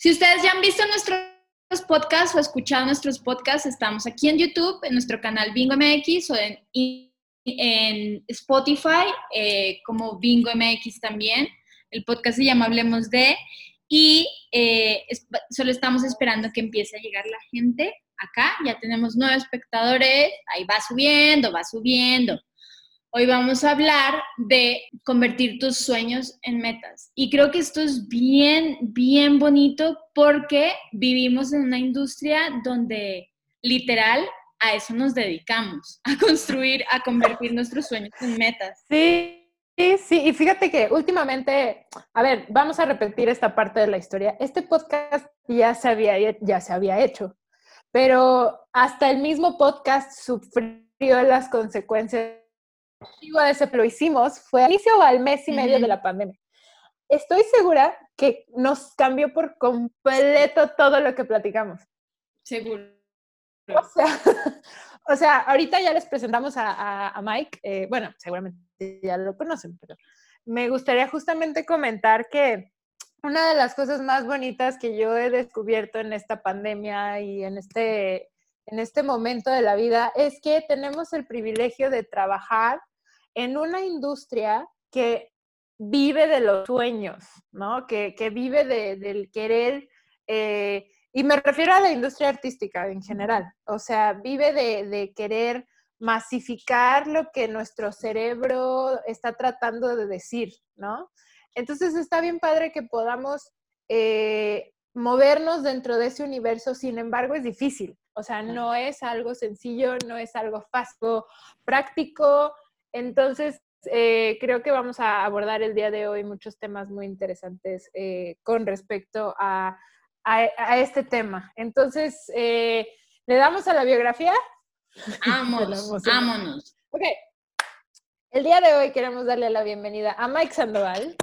Si ustedes ya han visto nuestros podcasts o escuchado nuestros podcasts, estamos aquí en YouTube, en nuestro canal Bingo MX o en, Spotify eh, como Bingo MX también. El podcast se llama Hablemos de y eh, solo estamos esperando que empiece a llegar la gente acá. Ya tenemos nueve espectadores, ahí va subiendo, va subiendo. Hoy vamos a hablar de convertir tus sueños en metas. Y creo que esto es bien, bien bonito porque vivimos en una industria donde literal a eso nos dedicamos, a construir, a convertir nuestros sueños en metas. Sí, sí, sí. Y fíjate que últimamente, a ver, vamos a repetir esta parte de la historia. Este podcast ya se había, ya se había hecho, pero hasta el mismo podcast sufrió las consecuencias de ese, lo hicimos, fue al inicio o al mes y medio de la pandemia. Estoy segura que nos cambió por completo todo lo que platicamos. Seguro. O sea, ahorita ya les presentamos a, Mike. Eh, bueno, seguramente ya lo conocen, pero me gustaría justamente comentar que una de las cosas más bonitas que yo he descubierto en esta pandemia y en este, en este momento de la vida es que tenemos el privilegio de trabajar en una industria que vive de los sueños, ¿no? Que, vive del querer, eh, y me refiero a la industria artística en general, o sea, vive de, querer masificar lo que nuestro cerebro está tratando de decir, ¿no? Entonces está bien padre que podamos eh, movernos dentro de ese universo, sin embargo es difícil, o sea, no es algo sencillo, no es algo fácil, práctico, entonces, eh, creo que vamos a abordar el día de hoy muchos temas muy interesantes eh, con respecto a, este tema. Entonces, eh, ¿le damos a la biografía? Vámonos, vámonos. Ok. El día de hoy queremos darle la bienvenida a Mike Sandoval.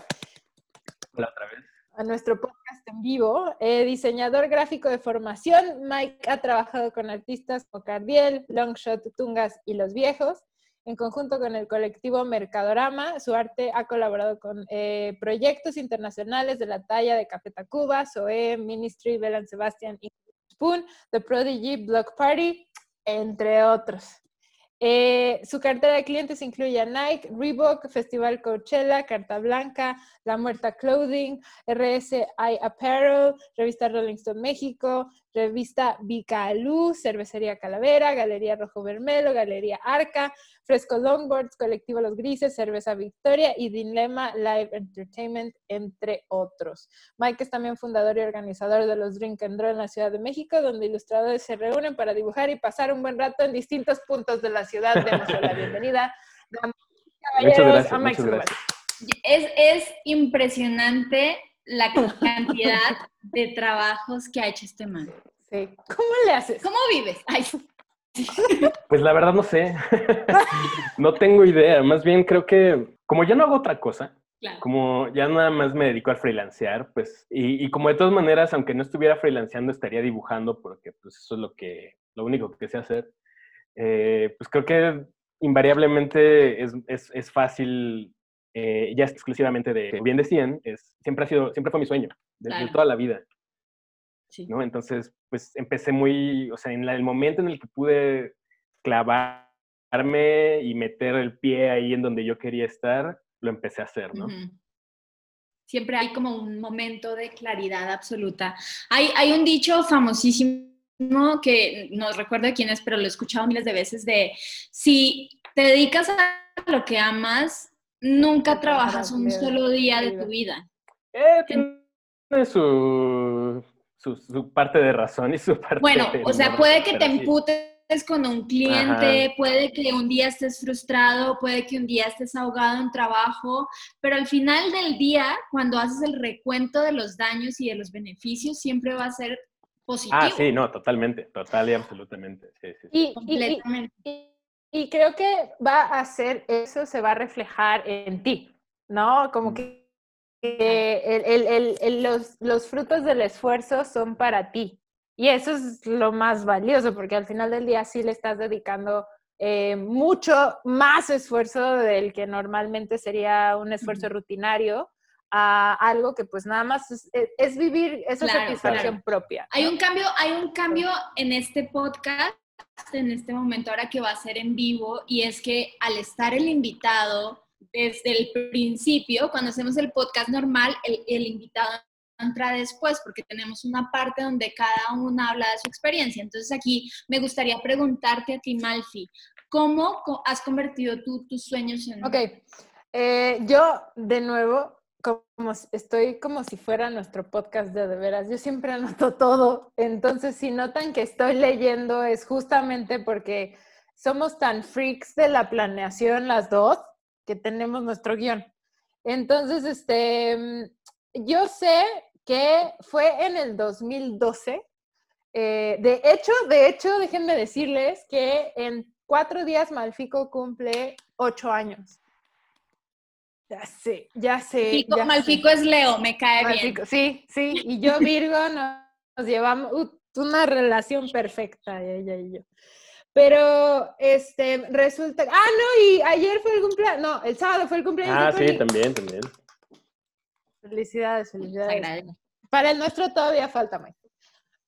Hola otra vez. A nuestro podcast en vivo. diseñador gráfico de formación, Mike ha trabajado con artistas como Cardiel, Longshot, Tungas y Los Viejos. En conjunto con el colectivo Mercadorama, su arte ha colaborado con eh, proyectos internacionales de la talla de Café Tacuba, SOE, Ministry, Belan Sebastian y Spoon, The Prodigy, Block Party, entre otros. Eh, su cartera de clientes incluye a Nike, Reebok, Festival Coachella, Carta Blanca, La Muerta Clothing, RSI Apparel, Revista Rolling Stone México, Revista Vicalú, Cervecería Calavera, Galería Rojo Vermelo, Galería Arca, Fresco Longboards, Colectivo Los Grises, Cerveza Victoria y Dilema Live Entertainment, entre otros. Mike es también fundador y organizador de los Drink and Draw en la Ciudad de México, donde ilustradores se reúnen para dibujar y pasar un buen rato en distintos puntos de la ciudad. Demos la bienvenida. Gracias, a Mike Es, es impresionante la cantidad de trabajos que ha hecho este man. Sí. ¿Cómo le haces? ¿Cómo vives? Ay. Pues la verdad no sé. no tengo idea. Más bien creo que como ya no hago otra cosa, como ya nada más me dedico a freelancear, pues, y, como de todas maneras, aunque no estuviera freelanceando, estaría dibujando porque pues eso es lo que, lo único que sé hacer. Eh, pues creo que invariablemente es, es, es fácil, eh, ya exclusivamente de, bien decían, es, siempre ha sido, siempre fue mi sueño, de, toda la vida. ¿No? Entonces, pues empecé muy, o sea, en el momento en el que pude clavarme y meter el pie ahí en donde yo quería estar, lo empecé a hacer, ¿no? Siempre hay como un momento de claridad absoluta. Hay, hay un dicho famosísimo que no recuerdo quién es, pero lo he escuchado miles de veces de si te dedicas a lo que amas, nunca trabajas un solo día de tu vida. Eh, tiene su su, parte de razón y su parte Bueno, o sea, puede que te emputes con un cliente, puede que un día estés frustrado, puede que un día estés ahogado en trabajo, pero al final del día, cuando haces el recuento de los daños y de los beneficios, siempre va a ser positivo. Ah, sí, no, totalmente, total y absolutamente. Sí, sí, Y, Completamente. Y, creo que va a ser, eso se va a reflejar en ti, ¿no? Como que el, los, los frutos del esfuerzo son para ti. Y eso es lo más valioso, porque al final del día sí le estás dedicando eh, mucho más esfuerzo del que normalmente sería un esfuerzo rutinario a algo que pues nada más es, e, vivir esa satisfacción propia. Hay un cambio, hay un cambio en este podcast, en este momento ahora que va a ser en vivo, y es que al estar el invitado desde el principio, cuando hacemos el podcast normal, el, invitado entra después porque tenemos una parte donde cada uno habla de su experiencia. Entonces aquí me gustaría preguntarte a ti, Malfi, ¿cómo has convertido tú tus sueños en... Ok, eh, yo de nuevo, como estoy como si fuera nuestro podcast de de veras, yo siempre anoto todo, entonces si notan que estoy leyendo es justamente porque somos tan freaks de la planeación las dos que tenemos nuestro guion. Entonces, este, yo sé que fue en el 2012. Eh, de hecho, de hecho, déjenme decirles que en cuatro días Malfico cumple ocho años. Ya sé, ya sé. Malfico es Leo, me cae bien. Sí, sí, y yo Virgo nos, llevamos una relación perfecta, ella y yo. Pero este resulta, ah, no, y ayer fue el cumpleaños, no, el sábado fue el cumpleaños. Ah, sí, también, también. Felicidades, felicidades. Para el nuestro todavía falta más,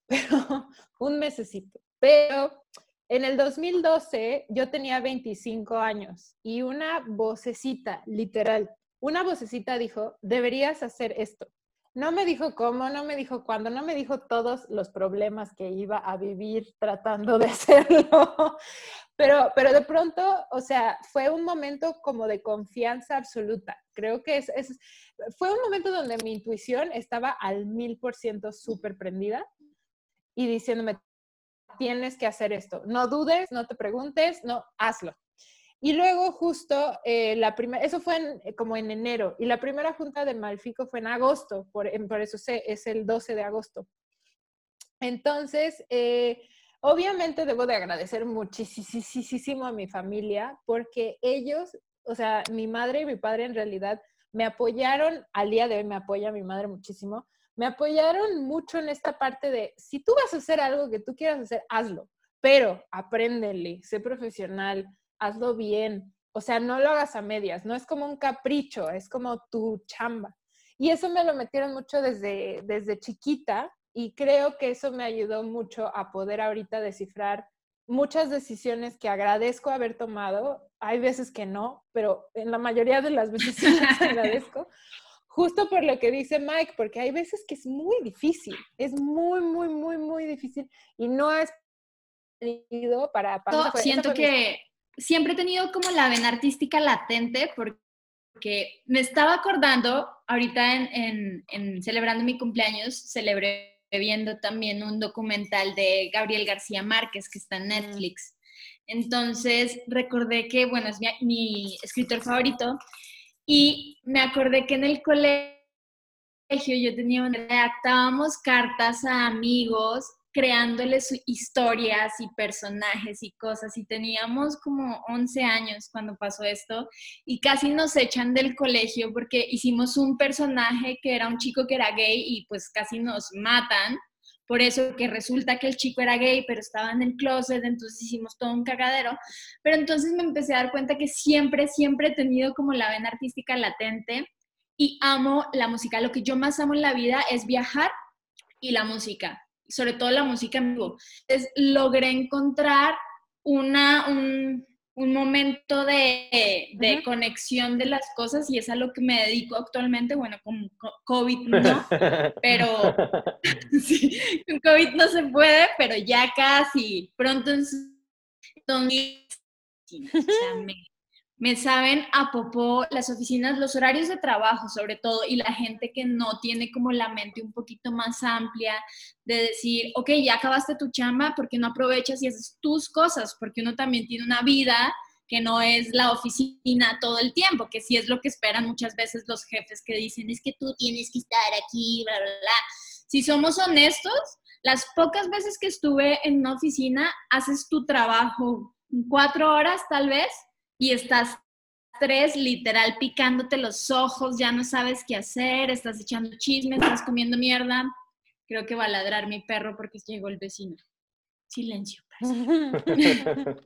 pero un mesecito. Pero en el 2012 yo tenía 25 años y una vocecita, literal, una vocecita dijo, deberías hacer esto. No me dijo cómo, no me dijo cuándo, no me dijo todos los problemas que iba a vivir tratando de hacerlo, pero, pero de pronto, o sea, fue un momento como de confianza absoluta. Creo que es, fue un momento donde mi intuición estaba al mil por ciento súper prendida y diciéndome, tienes que hacer esto, no dudes, no te preguntes, no, hazlo. Y luego justo eh, la primera, eso fue eh, como en enero, y la primera junta de Malfico fue en agosto, por, por eso sé, es el 12 de agosto. Entonces, eh, obviamente debo de agradecer muchísimo a mi familia, porque ellos, o sea, mi madre y mi padre en realidad me apoyaron, al día de hoy me apoya mi madre muchísimo, me apoyaron mucho en esta parte de, si tú vas a hacer algo que tú quieras hacer, hazlo, pero apréndele, sé profesional, hazlo bien. O sea, no lo hagas a medias, no es como un capricho, es como tu chamba. Y eso me lo metieron mucho desde, desde chiquita y creo que eso me ayudó mucho a poder ahorita descifrar muchas decisiones que agradezco haber tomado. Hay veces que no, pero en la mayoría de las veces sí las agradezco. Justo por lo que dice Mike, porque hay veces que es muy difícil, es muy, muy, muy, muy difícil y no es para... para siento que siempre he tenido como la vena artística latente porque me estaba acordando, ahorita en, en, celebrando mi cumpleaños, celebré viendo también un documental de Gabriel García Márquez que está en Netflix. Entonces recordé que, bueno, es mi, mi escritor favorito y me acordé que en el colegio yo tenía, redactábamos cartas a amigos creándoles historias y personajes y cosas. Y teníamos como 11 años cuando pasó esto y casi nos echan del colegio porque hicimos un personaje que era un chico que era gay y pues casi nos matan. Por eso que resulta que el chico era gay, pero estaba en el closet, entonces hicimos todo un cagadero. Pero entonces me empecé a dar cuenta que siempre, siempre he tenido como la vena artística latente y amo la música. Lo que yo más amo en la vida es viajar y la música sobre todo la música en vivo. Entonces logré encontrar una, un, un momento de, de conexión de las cosas y es a lo que me dedico actualmente. Bueno, con COVID no, pero sí, con COVID no se puede, pero ya casi. Pronto entonces, me saben a popó las oficinas, los horarios de trabajo sobre todo y la gente que no tiene como la mente un poquito más amplia de decir, ok, ya acabaste tu chamba, ¿por qué no aprovechas y haces tus cosas? Porque uno también tiene una vida que no es la oficina todo el tiempo, que sí es lo que esperan muchas veces los jefes que dicen, es que tú tienes que estar aquí, bla, bla, bla. Si somos honestos, las pocas veces que estuve en una oficina, haces tu trabajo cuatro horas tal vez y estás tres, literal picándote los ojos, ya no sabes qué hacer, estás echando chismes, estás comiendo mierda. Creo que va a ladrar mi perro porque llegó el vecino. Silencio.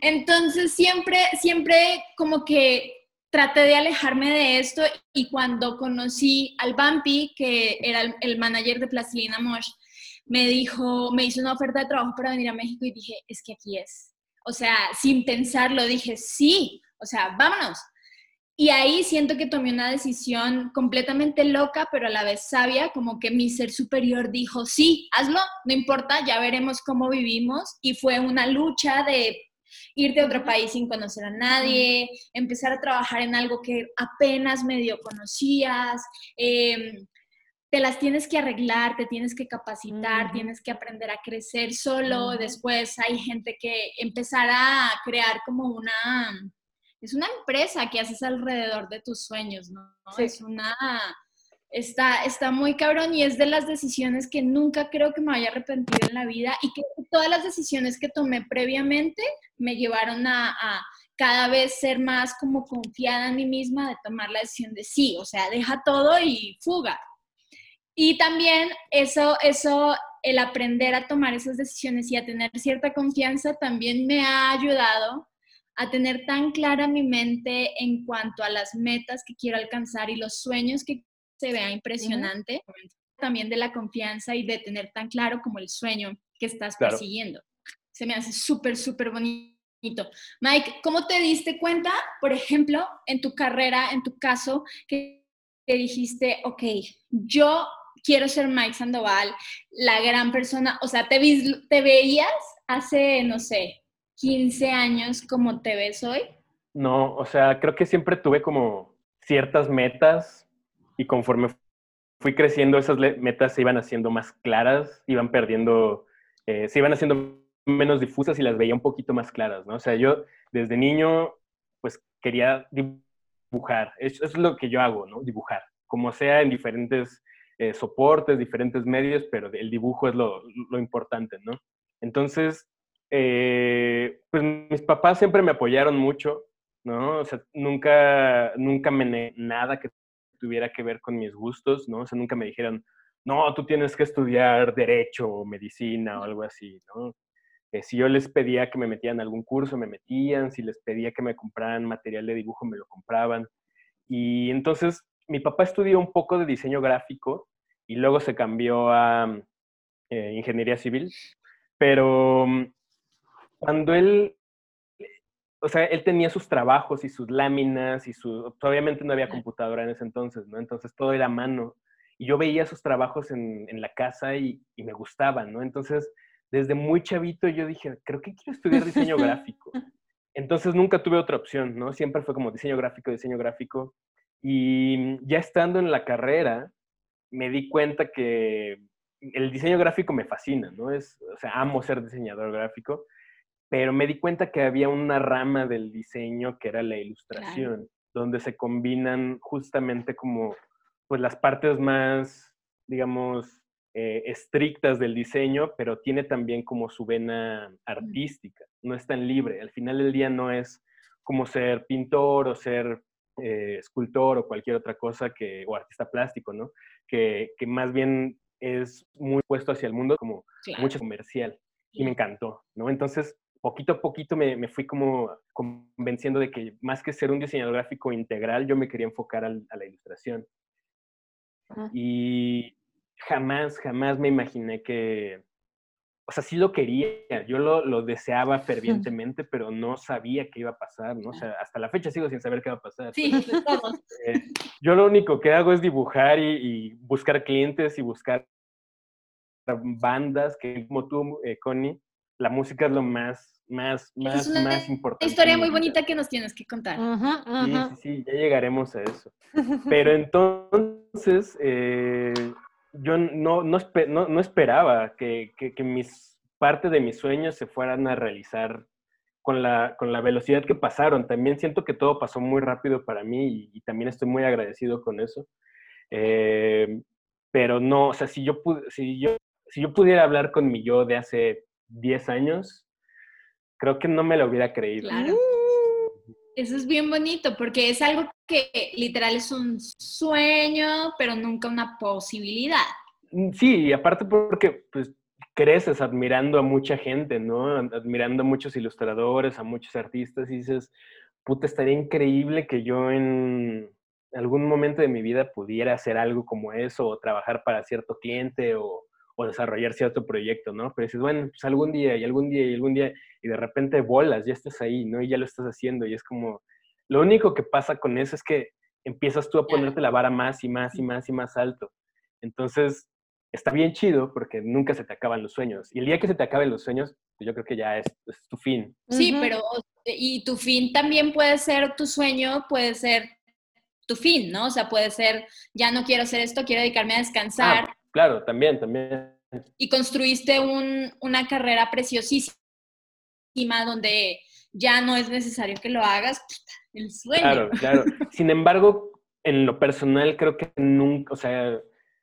Entonces siempre, siempre como que traté de alejarme de esto y cuando conocí al Bumpy, que era el, manager de Plastilina Mosh, me dijo, me hizo una oferta de trabajo para venir a México y dije, es que aquí es. O sea, sin pensarlo, dije, sí, o sea, vámonos. Y ahí siento que tomé una decisión completamente loca, pero a la vez sabia, como que mi ser superior dijo, sí, hazlo, no importa, ya veremos cómo vivimos. Y fue una lucha de irte a otro país sin conocer a nadie, empezar a trabajar en algo que apenas medio conocías. Em, te las tienes que arreglar, te tienes que capacitar, tienes que aprender a crecer solo. Después hay gente que empezará a crear como una es una empresa que haces alrededor de tus sueños, ¿no? Es una, está, está muy cabrón y es de las decisiones que nunca creo que me vaya a arrepentir en la vida y que todas las decisiones que tomé previamente me llevaron a, cada vez ser más como confiada en mí misma de tomar la decisión de sí, o sea, deja todo y fuga. Y también eso, eso, el aprender a tomar esas decisiones y a tener cierta confianza también me ha ayudado a tener tan clara mi mente en cuanto a las metas que quiero alcanzar y los sueños que se vea impresionante, también de la confianza y de tener tan claro como el sueño que estás persiguiendo. Se me hace súper, súper bonito. Mike, ¿cómo te diste cuenta, por ejemplo, en tu carrera, en tu caso, que te dijiste, ok, yo quiero ser Mike Sandoval, la gran persona, o sea, te, te veías hace, no sé, 15 años como te ves hoy? No, o sea, creo que siempre tuve como ciertas metas y conforme fui creciendo esas metas se iban haciendo más claras, iban perdiendo, eh, se iban haciendo menos difusas y las veía un poquito más claras, ¿no? O sea, yo desde niño pues quería dibujar, eso, es lo que yo hago, ¿no? Dibujar, como sea en diferentes eh, soportes, diferentes medios, pero el dibujo es lo, lo importante, ¿no? Entonces, eh, pues mis papás siempre me apoyaron mucho, ¿no? O sea, nunca, nunca me nada que tuviera que ver con mis gustos, ¿no? O sea, nunca me dijeron, no, tú tienes que estudiar derecho o medicina o algo así, ¿no? Eh, si yo les pedía que me metieran algún curso, me metían, si les pedía que me compraran material de dibujo, me lo compraban. Y entonces mi papá estudió un poco de diseño gráfico y luego se cambió a eh, ingeniería civil, pero cuando él, o sea, él tenía sus trabajos y sus láminas y su, obviamente no había computadora en ese entonces, ¿no? Entonces todo era a mano. Y yo veía sus trabajos en, en la casa y, y, me gustaban, ¿no? Entonces, desde muy chavito yo dije, creo que quiero estudiar diseño gráfico. Entonces nunca tuve otra opción, ¿no? Siempre fue como diseño gráfico, diseño gráfico. Y ya estando en la carrera, me di cuenta que el diseño gráfico me fascina, ¿no? Es, o sea, amo ser diseñador gráfico pero me di cuenta que había una rama del diseño que era la ilustración, donde se combinan justamente como pues las partes más, digamos, eh, estrictas del diseño, pero tiene también como su vena artística, no es tan libre. Al final del día no es como ser pintor o ser eh, escultor o cualquier otra cosa que, o artista plástico, ¿no? Que, que más bien es muy puesto hacia el mundo como mucho comercial y me encantó, ¿no? Entonces, poquito a poquito me, me, fui como convenciendo de que más que ser un diseñador gráfico integral, yo me quería enfocar a la ilustración. Y jamás, jamás me imaginé que, o sea, sí lo quería, yo lo, lo deseaba fervientemente, pero no sabía qué iba a pasar, ¿no? O sea, hasta la fecha sigo sin saber qué va a pasar. Sí, todos. Eh, yo lo único que hago es dibujar y, y, buscar clientes y buscar bandas, que como tú, eh, Connie, la música es lo más, más, más, es más importante. Una historia muy bonita que nos tienes que contar. Sí, sí, sí, ya llegaremos a eso. Pero entonces, eh, yo no, no, no, esperaba que, que, mis, parte de mis sueños se fueran a realizar con la, con la velocidad que pasaron. También siento que todo pasó muy rápido para mí y, también estoy muy agradecido con eso. Eh, pero no, o sea, si yo, si, yo, si yo pudiera hablar con mi yo de hace 10 años, creo que no me lo hubiera creído. Eso es bien bonito porque es algo que literal es un sueño, pero nunca una posibilidad. Mm, sí, y aparte porque pues creces admirando a mucha gente, ¿no? Admirando a muchos ilustradores, a muchos artistas y dices, puta, estaría increíble que yo en algún momento de mi vida pudiera hacer algo como eso o trabajar para cierto cliente o, o desarrollar cierto proyecto, ¿no? Pero dices, bueno, pues algún día y algún día y algún día y de repente bolas, ya estás ahí, ¿no? Y ya lo estás haciendo y es como, lo único que pasa con eso es que empiezas tú a ponerte la vara más y más y más y más alto. Entonces, está bien chido porque nunca se te acaban los sueños. Y el día que se te acaben los sueños, pues yo creo que ya es, tu fin. Sí, pero y tu fin también puede ser tu sueño, puede ser tu fin, ¿no? O sea, puede ser, ya no quiero hacer esto, quiero dedicarme a descansar. Ah, claro, también, también. Y construiste un, una carrera preciosísima donde ya no es necesario que lo hagas, el sueño. Claro, claro. Sin embargo, en lo personal creo que nunca, o sea,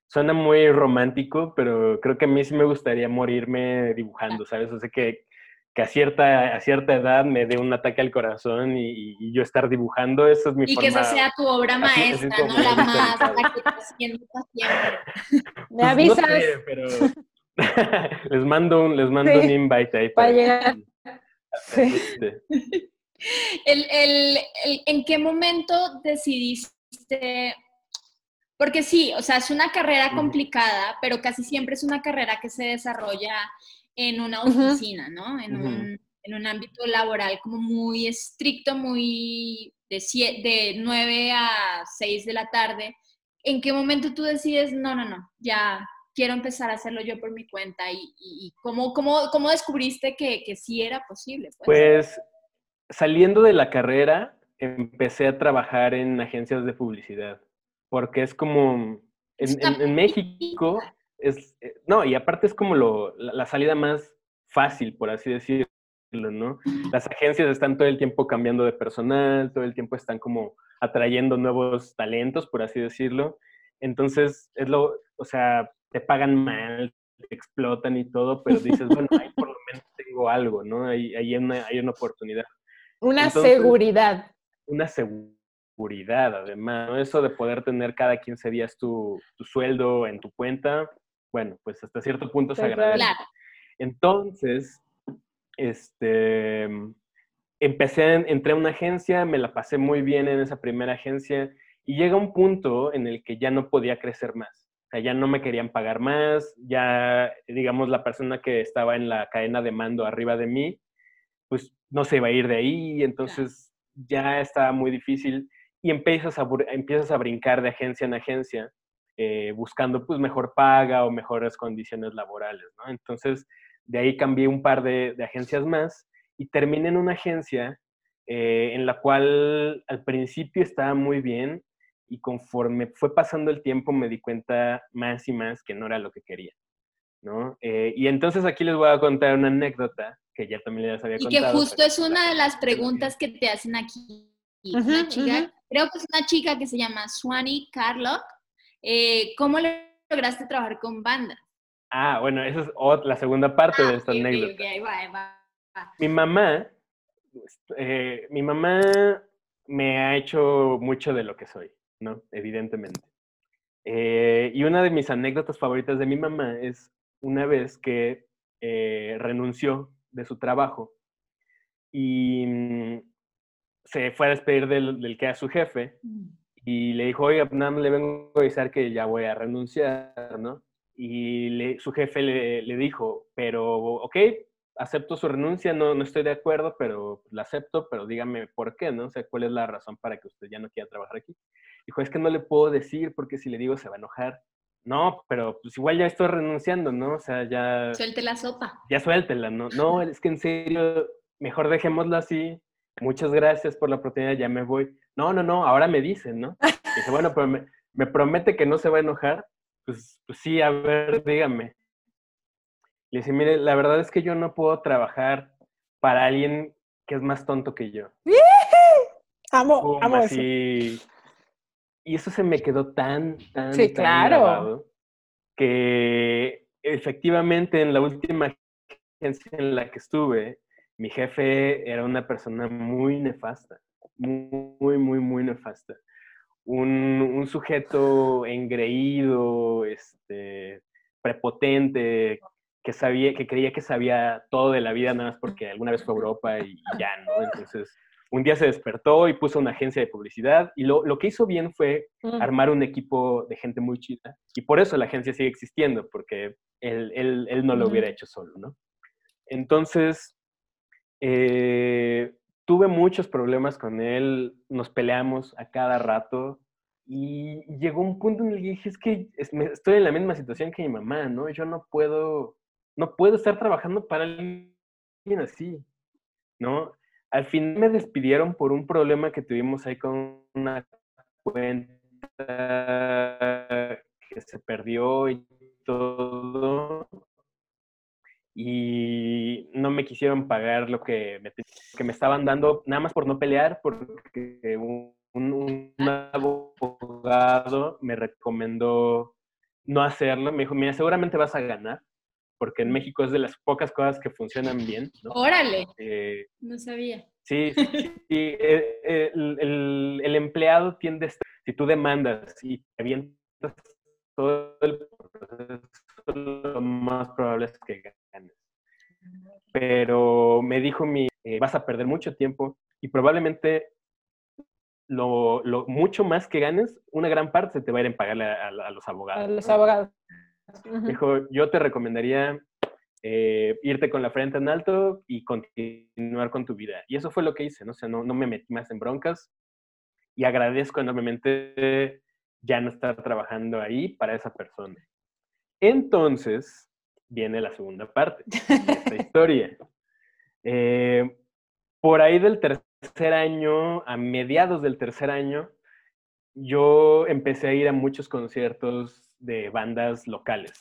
suena muy romántico, pero creo que a mí sí me gustaría morirme dibujando, ¿sabes? O sea, que, que a, cierta, a cierta edad me dé un ataque al corazón y, yo estar dibujando, eso es mi Y que esa sea tu obra maestra, ¿no? La más, la que estás haciendo siempre. Me pues avisas. No sé, pero les mando un, les mando un invite ahí. Para, llegar. Sí. Este. El, el, el, ¿En qué momento decidiste porque sí, o sea, es una carrera complicada, pero casi siempre es una carrera que se desarrolla en una oficina, ¿no? En, un, en, un, ámbito laboral como muy estricto, muy de, de 9 a 6 de la tarde. ¿En qué momento tú decides, no, no, no, ya quiero empezar a hacerlo yo por mi cuenta? ¿Y, cómo, cómo, cómo, descubriste que, que, sí era posible? Pues? pues saliendo de la carrera, empecé a trabajar en agencias de publicidad porque es como, en, México, es, eh, no, y aparte es como lo, la, salida más fácil, por así decirlo, ¿no? Las agencias están todo el tiempo cambiando de personal, todo el tiempo están como atrayendo nuevos talentos, por así decirlo. Entonces, es lo, o sea, te pagan mal, te explotan y todo, pero dices, bueno, ahí por lo menos tengo algo, ¿no? Ahí, hay, una, hay una oportunidad. Una seguridad. Una seguridad además, Eso de poder tener cada 15 días tu, sueldo en tu cuenta, bueno, pues hasta cierto punto se agradece. Entonces, este, empecé, entré a una agencia, me la pasé muy bien en esa primera agencia y llega un punto en el que ya no podía crecer más. O sea, ya no me querían pagar más, ya, digamos, la persona que estaba en la cadena de mando arriba de mí, pues no se iba a ir de ahí, entonces ya estaba muy difícil y empiezas a, empiezas a brincar de agencia en agencia eh, buscando pues mejor paga o mejores condiciones laborales, ¿no? Entonces, de ahí cambié un par de, agencias más y terminé en una agencia eh, en la cual al principio estaba muy bien y conforme fue pasando el tiempo me di cuenta más y más que no era lo que quería, ¿no? Eh, y entonces aquí les voy a contar una anécdota que ya también les había contado. Y que justo es una de las preguntas que te hacen aquí. Una chica creo que es una chica que se llama Swanee Carlock. Eh, ¿Cómo lograste trabajar con banda? Ah, bueno, esa es la segunda parte de esta anécdota. Mi mamá, eh, mi mamá me ha hecho mucho de lo que soy, ¿no? Evidentemente. Eh, y una de mis anécdotas favoritas de mi mamá es una vez que renunció de su trabajo y mm, se fue a despedir del, del que era su jefe mm. Y le dijo, oiga, nada más le vengo a avisar que ya voy a renunciar, ¿no? Y su jefe le, le, dijo, pero, ok, acepto su renuncia, no, no estoy de acuerdo, pero la acepto, pero dígame por qué, ¿no? O sea, ¿cuál es la razón para que usted ya no quiera trabajar aquí? Dijo, es que no le puedo decir porque si le digo se va a enojar. No, pero pues igual ya estoy renunciando, ¿no? O sea, ya... Suelte la sopa. Ya suéltela, ¿no? No, es que en serio, mejor dejémoslo así muchas gracias por la oportunidad, ya me voy. No, no, no, ahora me dicen, ¿no? dice, bueno, pero me, promete que no se va a enojar. Pues, pues sí, a ver, dígame. Le dice, mire, la verdad es que yo no puedo trabajar para alguien que es más tonto que yo. amo, amo Y eso se me quedó tan, tan, sí, claro. que efectivamente en la última agencia en la que estuve, mi jefe era una persona muy nefasta, muy, muy, muy nefasta. Un, sujeto engreído, este, prepotente, que sabía, que creía que sabía todo de la vida nada más porque alguna vez fue a Europa y ya, ¿no? Entonces, un día se despertó y puso una agencia de publicidad y lo, lo que hizo bien fue mm. armar un equipo de gente muy chida y por eso la agencia sigue existiendo, porque él, él, él no lo hubiera hecho solo, ¿no? Entonces, eh, tuve muchos problemas con él, nos peleamos a cada rato y llegó un punto en el que dije, es que estoy en la misma situación que mi mamá, ¿no? Yo no puedo, no puedo estar trabajando para alguien así, ¿no? Al fin me despidieron por un problema que tuvimos ahí con una cuenta que se perdió y todo y no me quisieron pagar lo que me, que me estaban dando, nada más por no pelear, porque un, un, abogado me recomendó no hacerlo. Me dijo, mira, seguramente vas a ganar, porque en México es de las pocas cosas que funcionan bien. Órale. Eh, no sabía. Sí, sí, eh, eh, el, el, empleado tiende a estar, si tú demandas y te avientas todo el proceso, lo más probable es que pero me dijo mi, eh, vas a perder mucho tiempo y probablemente lo, lo, mucho más que ganes, una gran parte se te va a ir en pagarle a, los abogados. A los abogados. Dijo, yo te recomendaría eh, irte con la frente en alto y continuar con tu vida. Y eso fue lo que hice, ¿no? O sea, no, no me metí más en broncas y agradezco enormemente ya no estar trabajando ahí para esa persona. Entonces, viene la segunda parte de esta historia. Eh, por ahí del tercer año, a mediados del tercer año, yo empecé a ir a muchos conciertos de bandas locales.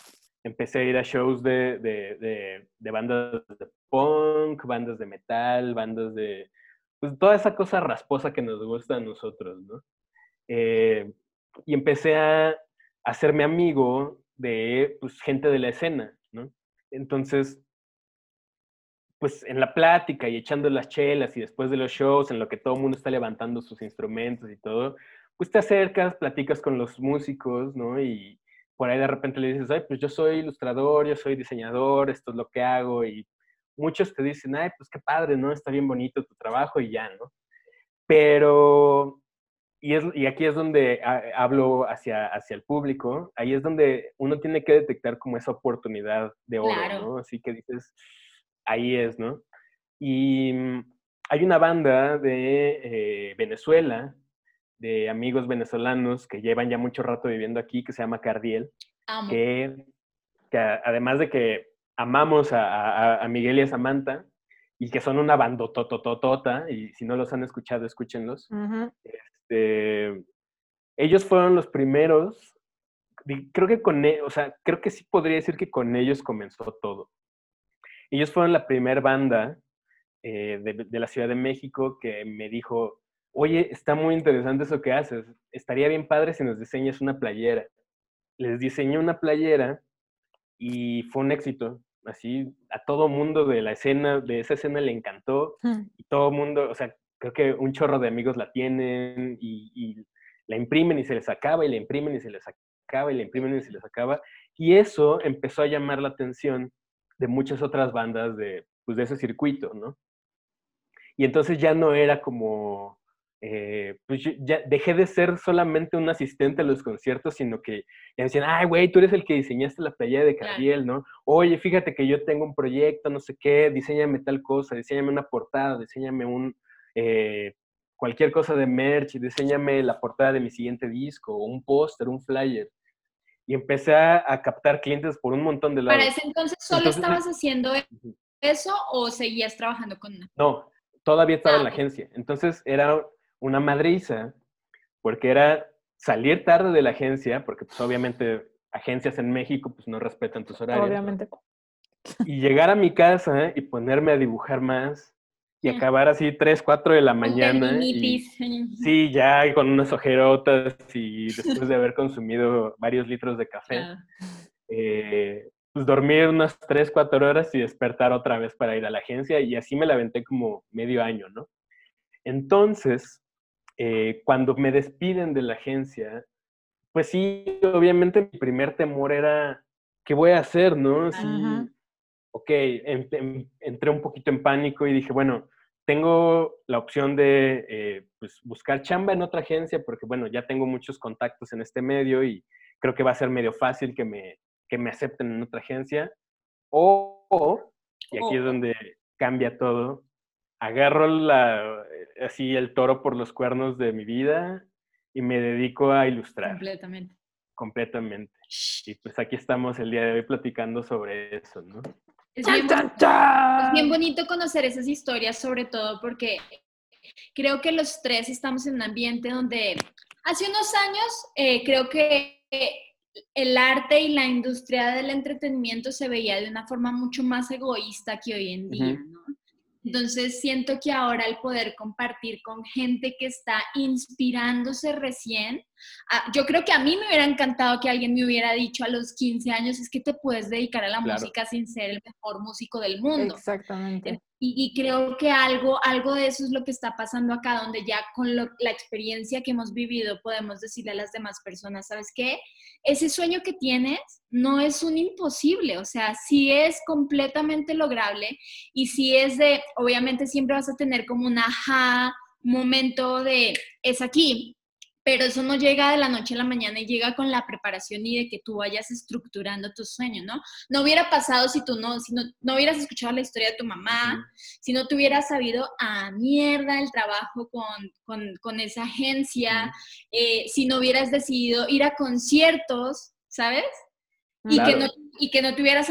Empecé a ir a shows de, de, de, bandas de punk, bandas de metal, bandas de... Pues toda esa cosa rasposa que nos gusta a nosotros, ¿no? Eh, y empecé a hacerme amigo de pues, gente de la escena. Entonces, pues en la plática y echando las chelas y después de los shows, en lo que todo el mundo está levantando sus instrumentos y todo, pues te acercas, platicas con los músicos, ¿no? Y por ahí de repente le dices, ay, pues yo soy ilustrador, yo soy diseñador, esto es lo que hago, y muchos te dicen, ay, pues qué padre, ¿no? Está bien bonito tu trabajo y ya, ¿no? Pero y, aquí es donde hablo hacia, hacia el público, ahí es donde uno tiene que detectar como esa oportunidad de oro, ¿no? Así que dices, ahí es, ¿no? Y mm, hay una banda de eh, Venezuela, de amigos venezolanos que llevan ya mucho rato viviendo aquí, que se llama Cardiel, que, que, además de que amamos a, a, Miguel y a Samantha, y que son una bandotototota, y si no los han escuchado, escúchenlos. Este, ellos fueron los primeros, creo que con, e, o sea, creo que sí podría decir que con ellos comenzó todo. Ellos fueron la primera banda eh, de, la Ciudad de México que me dijo, oye, está muy interesante eso que haces, estaría bien padre si nos diseñas una playera. Les diseñé una playera y fue un éxito. Así, a todo mundo de la escena, de esa escena le encantó. Hmm. Y todo mundo, o sea, creo que un chorro de amigos la tienen y, la imprimen y se les acaba y la imprimen y se les acaba y la imprimen y se les acaba. Y eso empezó a llamar la atención de muchas otras bandas de, pues, de ese circuito, ¿no? Y entonces ya no era como, eh, pues ya dejé de ser solamente un asistente a los conciertos, sino que ya me decían, ay, güey, tú eres el que diseñaste la playa de Carriel, ¿no? Oye, fíjate que yo tengo un proyecto, no sé qué, diseñame tal cosa, diseñame una portada, diseñame un, eh, cualquier cosa de merch, diseñame la portada de mi siguiente disco, un póster, un flyer. Y empecé a, captar clientes por un montón de lados. ¿Para ese entonces solo estabas haciendo eso o seguías trabajando con una? No, todavía estaba en la ah, agencia. Entonces era una madriza, porque era salir tarde de la agencia, porque pues obviamente agencias en México pues no respetan tus horarios. Obviamente. Y llegar a mi casa y ponerme a dibujar más y acabar así 3, 4 de la mañana. sí, ya con unas ojerotas y después de haber consumido varios litros de café. Ah. Eh, pues dormir unas 3, 4 horas y despertar otra vez para ir a la agencia y así me la aventé como medio año, ¿no? Entonces, eh, cuando me despiden de la agencia, pues sí, obviamente mi primer temor era, ¿qué voy a hacer, no? Sí, ok, entré un poquito en pánico y dije, bueno, tengo la opción de eh, pues, buscar chamba en otra agencia porque, bueno, ya tengo muchos contactos en este medio y creo que va a ser medio fácil que me, que me acepten en otra agencia. O, y aquí es donde cambia todo, agarro la, así el toro por los cuernos de mi vida y me dedico a ilustrar. Completamente. Completamente. Y pues aquí estamos el día de hoy platicando sobre eso, ¿no? Es bien, es bien bonito conocer esas historias, sobre todo porque creo que los tres estamos en un ambiente donde hace unos años eh, creo que el arte y la industria del entretenimiento se veía de una forma mucho más egoísta que hoy en día, ¿no? Entonces siento que ahora el poder compartir con gente que está inspirándose recién, yo creo que a mí me hubiera encantado que alguien me hubiera dicho a los 15 años, es que te puedes dedicar a la música sin ser el mejor músico del mundo. Exactamente. Y, creo que algo, algo de eso es lo que está pasando acá, donde ya con la experiencia que hemos vivido podemos decirle a las demás personas, ¿sabes qué? Ese sueño que tienes no es un imposible, o sea, sí es completamente lograble y sí es de, obviamente siempre vas a tener como un ajá, momento de, es aquí, pero eso no llega de la noche a la mañana y llega con la preparación y de que tú vayas estructurando tu sueño, ¿no? No hubiera pasado si tú no, si no, no hubieras escuchado la historia de tu mamá, si no te hubieras sabido a mierda el trabajo con, con, con esa agencia, eh, si no hubieras decidido ir a conciertos, ¿sabes? Y, que no, y que no te hubieras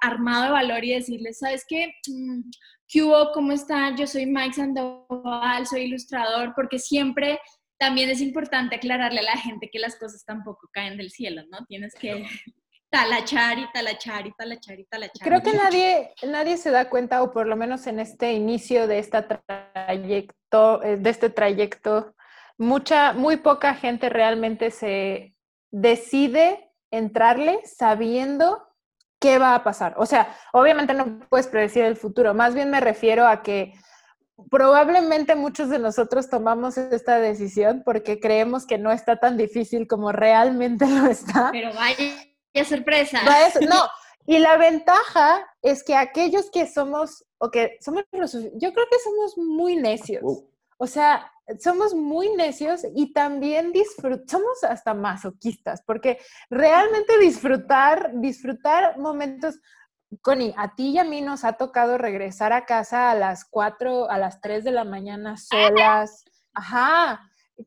armado de valor y decirle, ¿sabes qué? Mm, ¿Qué hubo? ¿Cómo están? Yo soy Mike Sandoval, soy ilustrador, porque siempre también es importante aclararle a la gente que las cosas tampoco caen del cielo, ¿no? Tienes que talachar y talachar y talachar y talachar. Creo que nadie, nadie se da cuenta, o por lo menos en este inicio de, esta trayecto, eh, de este trayecto, mucha, muy poca gente realmente se decide entrarle sabiendo qué va a pasar. O sea, obviamente no puedes predecir el futuro, más bien me refiero a que probablemente muchos de nosotros tomamos esta decisión porque creemos que no está tan difícil como realmente lo está. Pero vaya sorpresa. no, y la ventaja es que aquellos que somos, o que somos los, yo creo que somos muy necios. O sea, somos muy necios y también disfrutamos, somos hasta masoquistas, porque realmente disfrutar, disfrutar momentos, Connie, a ti y a mí nos ha tocado regresar a casa a las 4, a las 3 de la mañana solas. Ajá,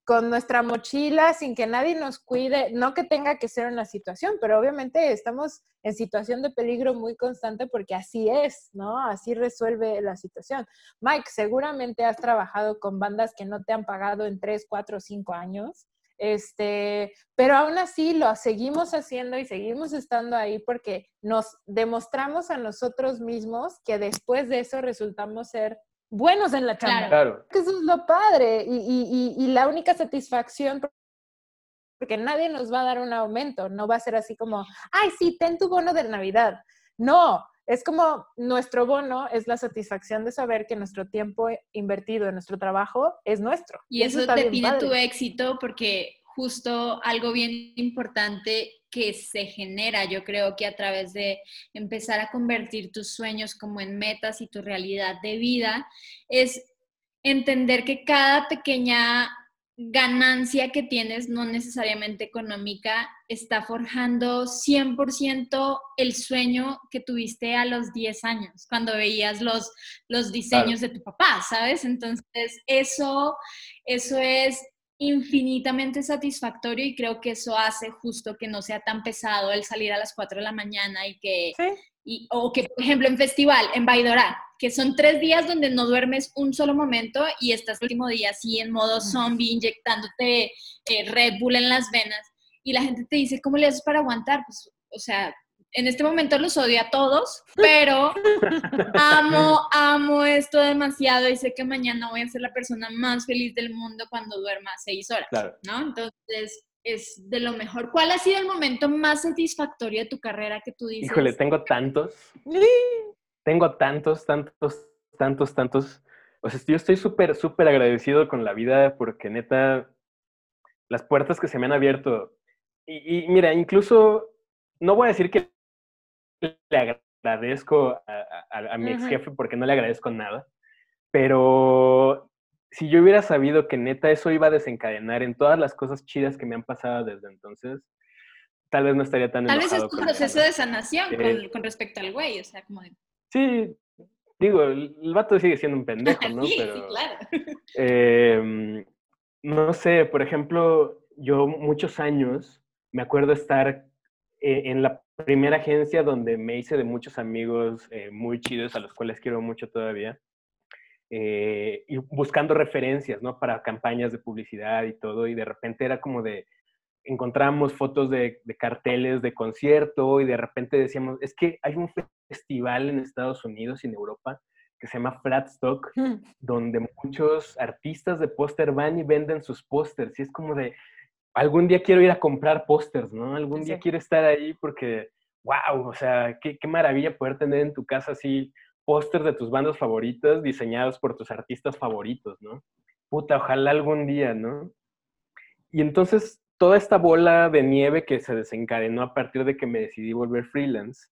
con nuestra mochila, sin que nadie nos cuide, no que tenga que ser una situación, pero obviamente estamos en situación de peligro muy constante porque así es, ¿no? Así resuelve la situación. Mike, seguramente has trabajado con bandas que no te han pagado en 3, 4, 5 años este, pero aún así lo seguimos haciendo y seguimos estando ahí porque nos demostramos a nosotros mismos que después de eso resultamos ser buenos en la chamba. Claro. Eso es lo padre y, y, y, la única satisfacción porque nadie nos va a dar un aumento, no va a ser así como, ay, sí, ten tu bono de Navidad. No, es como nuestro bono es la satisfacción de saber que nuestro tiempo invertido en nuestro trabajo es nuestro. Y eso, eso define tu éxito porque justo algo bien importante que se genera, yo creo que a través de empezar a convertir tus sueños como en metas y tu realidad de vida, es entender que cada pequeña ganancia que tienes, no necesariamente económica, está forjando 100% el sueño que tuviste a los 10 años, cuando veías los, los diseños de tu papá, ¿sabes? Entonces, eso, eso es infinitamente satisfactorio y creo que eso hace justo que no sea tan pesado el salir a las 4 de la mañana y que, y, o que, por ejemplo, en festival, en Baidora, que son tres días donde no duermes un solo momento y estás el último día así en modo zombie, inyectándote eh, Red Bull en las venas y la gente te dice, ¿cómo le haces para aguantar? Pues, o sea, en este momento los odio a todos, pero amo, amo esto demasiado y sé que mañana voy a ser la persona más feliz del mundo cuando duerma seis horas, ¿no? Entonces, es de lo mejor. ¿Cuál ha sido el momento más satisfactorio de tu carrera que tú dices? Híjole, tengo tantos. tengo tantos, tantos, tantos, tantos. O sea, yo estoy súper, súper agradecido con la vida porque neta, las puertas que se me han abierto. Y, y mira, incluso, no voy a decir que le agradezco a, mi ex jefe porque no le agradezco nada, Pero si yo hubiera sabido que neta eso iba a desencadenar en todas las cosas chidas que me han pasado desde entonces, tal vez no estaría tan Tal vez es un proceso de sanación eh, con, respecto al güey, o sea, como Sí, digo, el, vato sigue siendo un pendejo, ¿no? sí, Pero, sí, claro. Em, no sé, por ejemplo, yo muchos años me acuerdo estar eh, en la primera agencia donde me hice de muchos amigos eh, muy chidos, a los cuales quiero mucho todavía, eh, y buscando referencias, ¿no? Para campañas de publicidad y todo, y de repente era como de, encontramos fotos de, de, carteles de concierto y de repente decíamos, es que hay un festival en Estados Unidos y en Europa que se llama Flatstock, mm. donde muchos artistas de póster van y venden sus pósters. Y es como de, algún día quiero ir a comprar pósters, ¿no? Algún día quiero estar ahí porque, wow, o sea, qué, qué maravilla poder tener en tu casa así pósters de tus bandas favoritas diseñados por tus artistas favoritos, ¿no? Puta, ojalá algún día, ¿no? Y entonces toda esta bola de nieve que se desencadenó a partir de que me decidí volver freelance,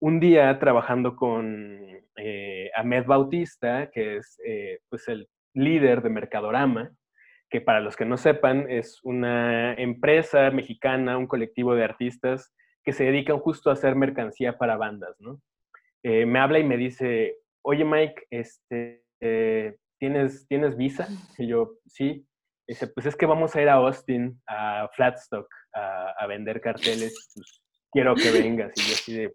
un día trabajando con eh, Ahmed Bautista, que es eh, pues el líder de Mercadorama, que para los que no sepan es una empresa mexicana, un colectivo de artistas que se dedican justo a hacer mercancía para bandas, ¿no? Eh, me habla y me dice, oye Mike, este, ¿tienes, ¿tienes visa? Y yo, sí. Dice, pues es que vamos a ir a Austin, a Flatstock, a, a vender carteles, pues quiero que vengas. Y yo así de,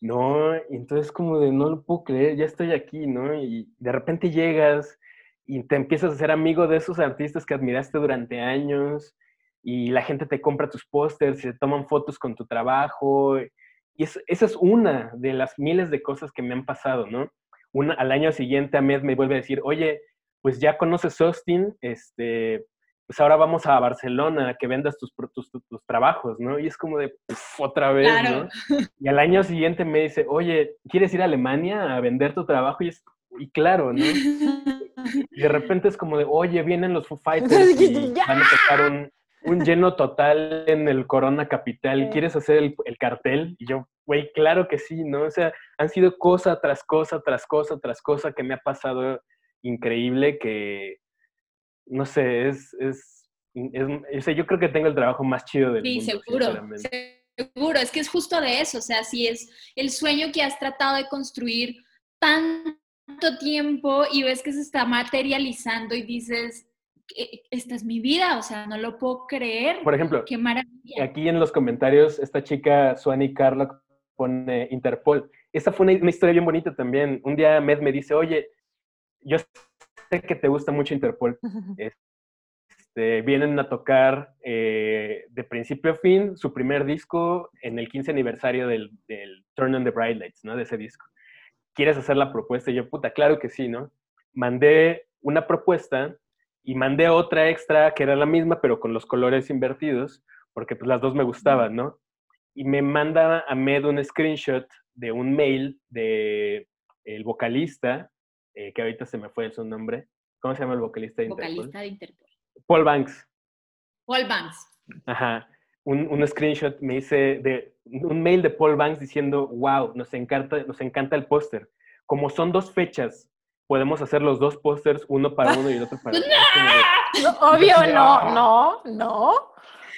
no, entonces como de, no lo puedo creer, ya estoy aquí, ¿no? Y de repente llegas y te empiezas a ser amigo de esos artistas que admiraste durante años y la gente te compra tus pósters y se toman fotos con tu trabajo. Y esa es una de las miles de cosas que me han pasado, ¿no? Una, al año siguiente, Ahmed me vuelve a decir, oye, pues ya conoces Austin, este, pues ahora vamos a Barcelona, que vendas tus, tus, tus, trabajos, ¿no? Y es como de, otra vez, ¿no? Y al año siguiente me dice, oye, ¿quieres ir a Alemania a vender tu trabajo? Y, es, y claro, ¿no? Y de repente es como de, oye, vienen los Foo Fighters y van a tocar un, un lleno total en el Corona Capital. ¿Quieres hacer el, el cartel? Y yo, güey, claro que sí, ¿no? O sea, han sido cosa tras cosa, tras cosa, tras cosa que me ha pasado increíble que, no sé, es, es, es, yo creo que tengo el trabajo más chido del sí, mundo. Seguro. Seguro, es que es justo de eso, o sea, si es el sueño que has tratado de construir tanto tiempo y ves que se está materializando y dices, esta es mi vida, o sea, no lo puedo creer. Por ejemplo, qué maravilla. Aquí en los comentarios, esta chica, Suani Carla, pone Interpol. Esta fue una, historia bien bonita también. Un día Med me dice, oye, yo sé que te gusta mucho Interpol. Este, vienen a tocar eh, de principio a fin su primer disco en el 15 aniversario del, del Turn on the Bright Lights, ¿no? De ese disco. ¿Quieres hacer la propuesta? Y yo, puta, claro que sí, ¿no? Mandé una propuesta y mandé otra extra que era la misma, pero con los colores invertidos, porque pues las dos me gustaban, ¿no? Y me manda a Med un screenshot de un mail de el vocalista, eh, que ahorita se me fue su nombre. ¿Cómo se llama el vocalista de Interpol? Vocalista de Interpol. Paul Banks. Paul Banks. Ajá. Un, un, screenshot me hice de un mail de Paul Banks diciendo, wow, nos encanta, nos encanta el póster. Como son dos fechas, podemos hacer los dos pósters, uno para uno y el otro para otro. obvio, no, no, no.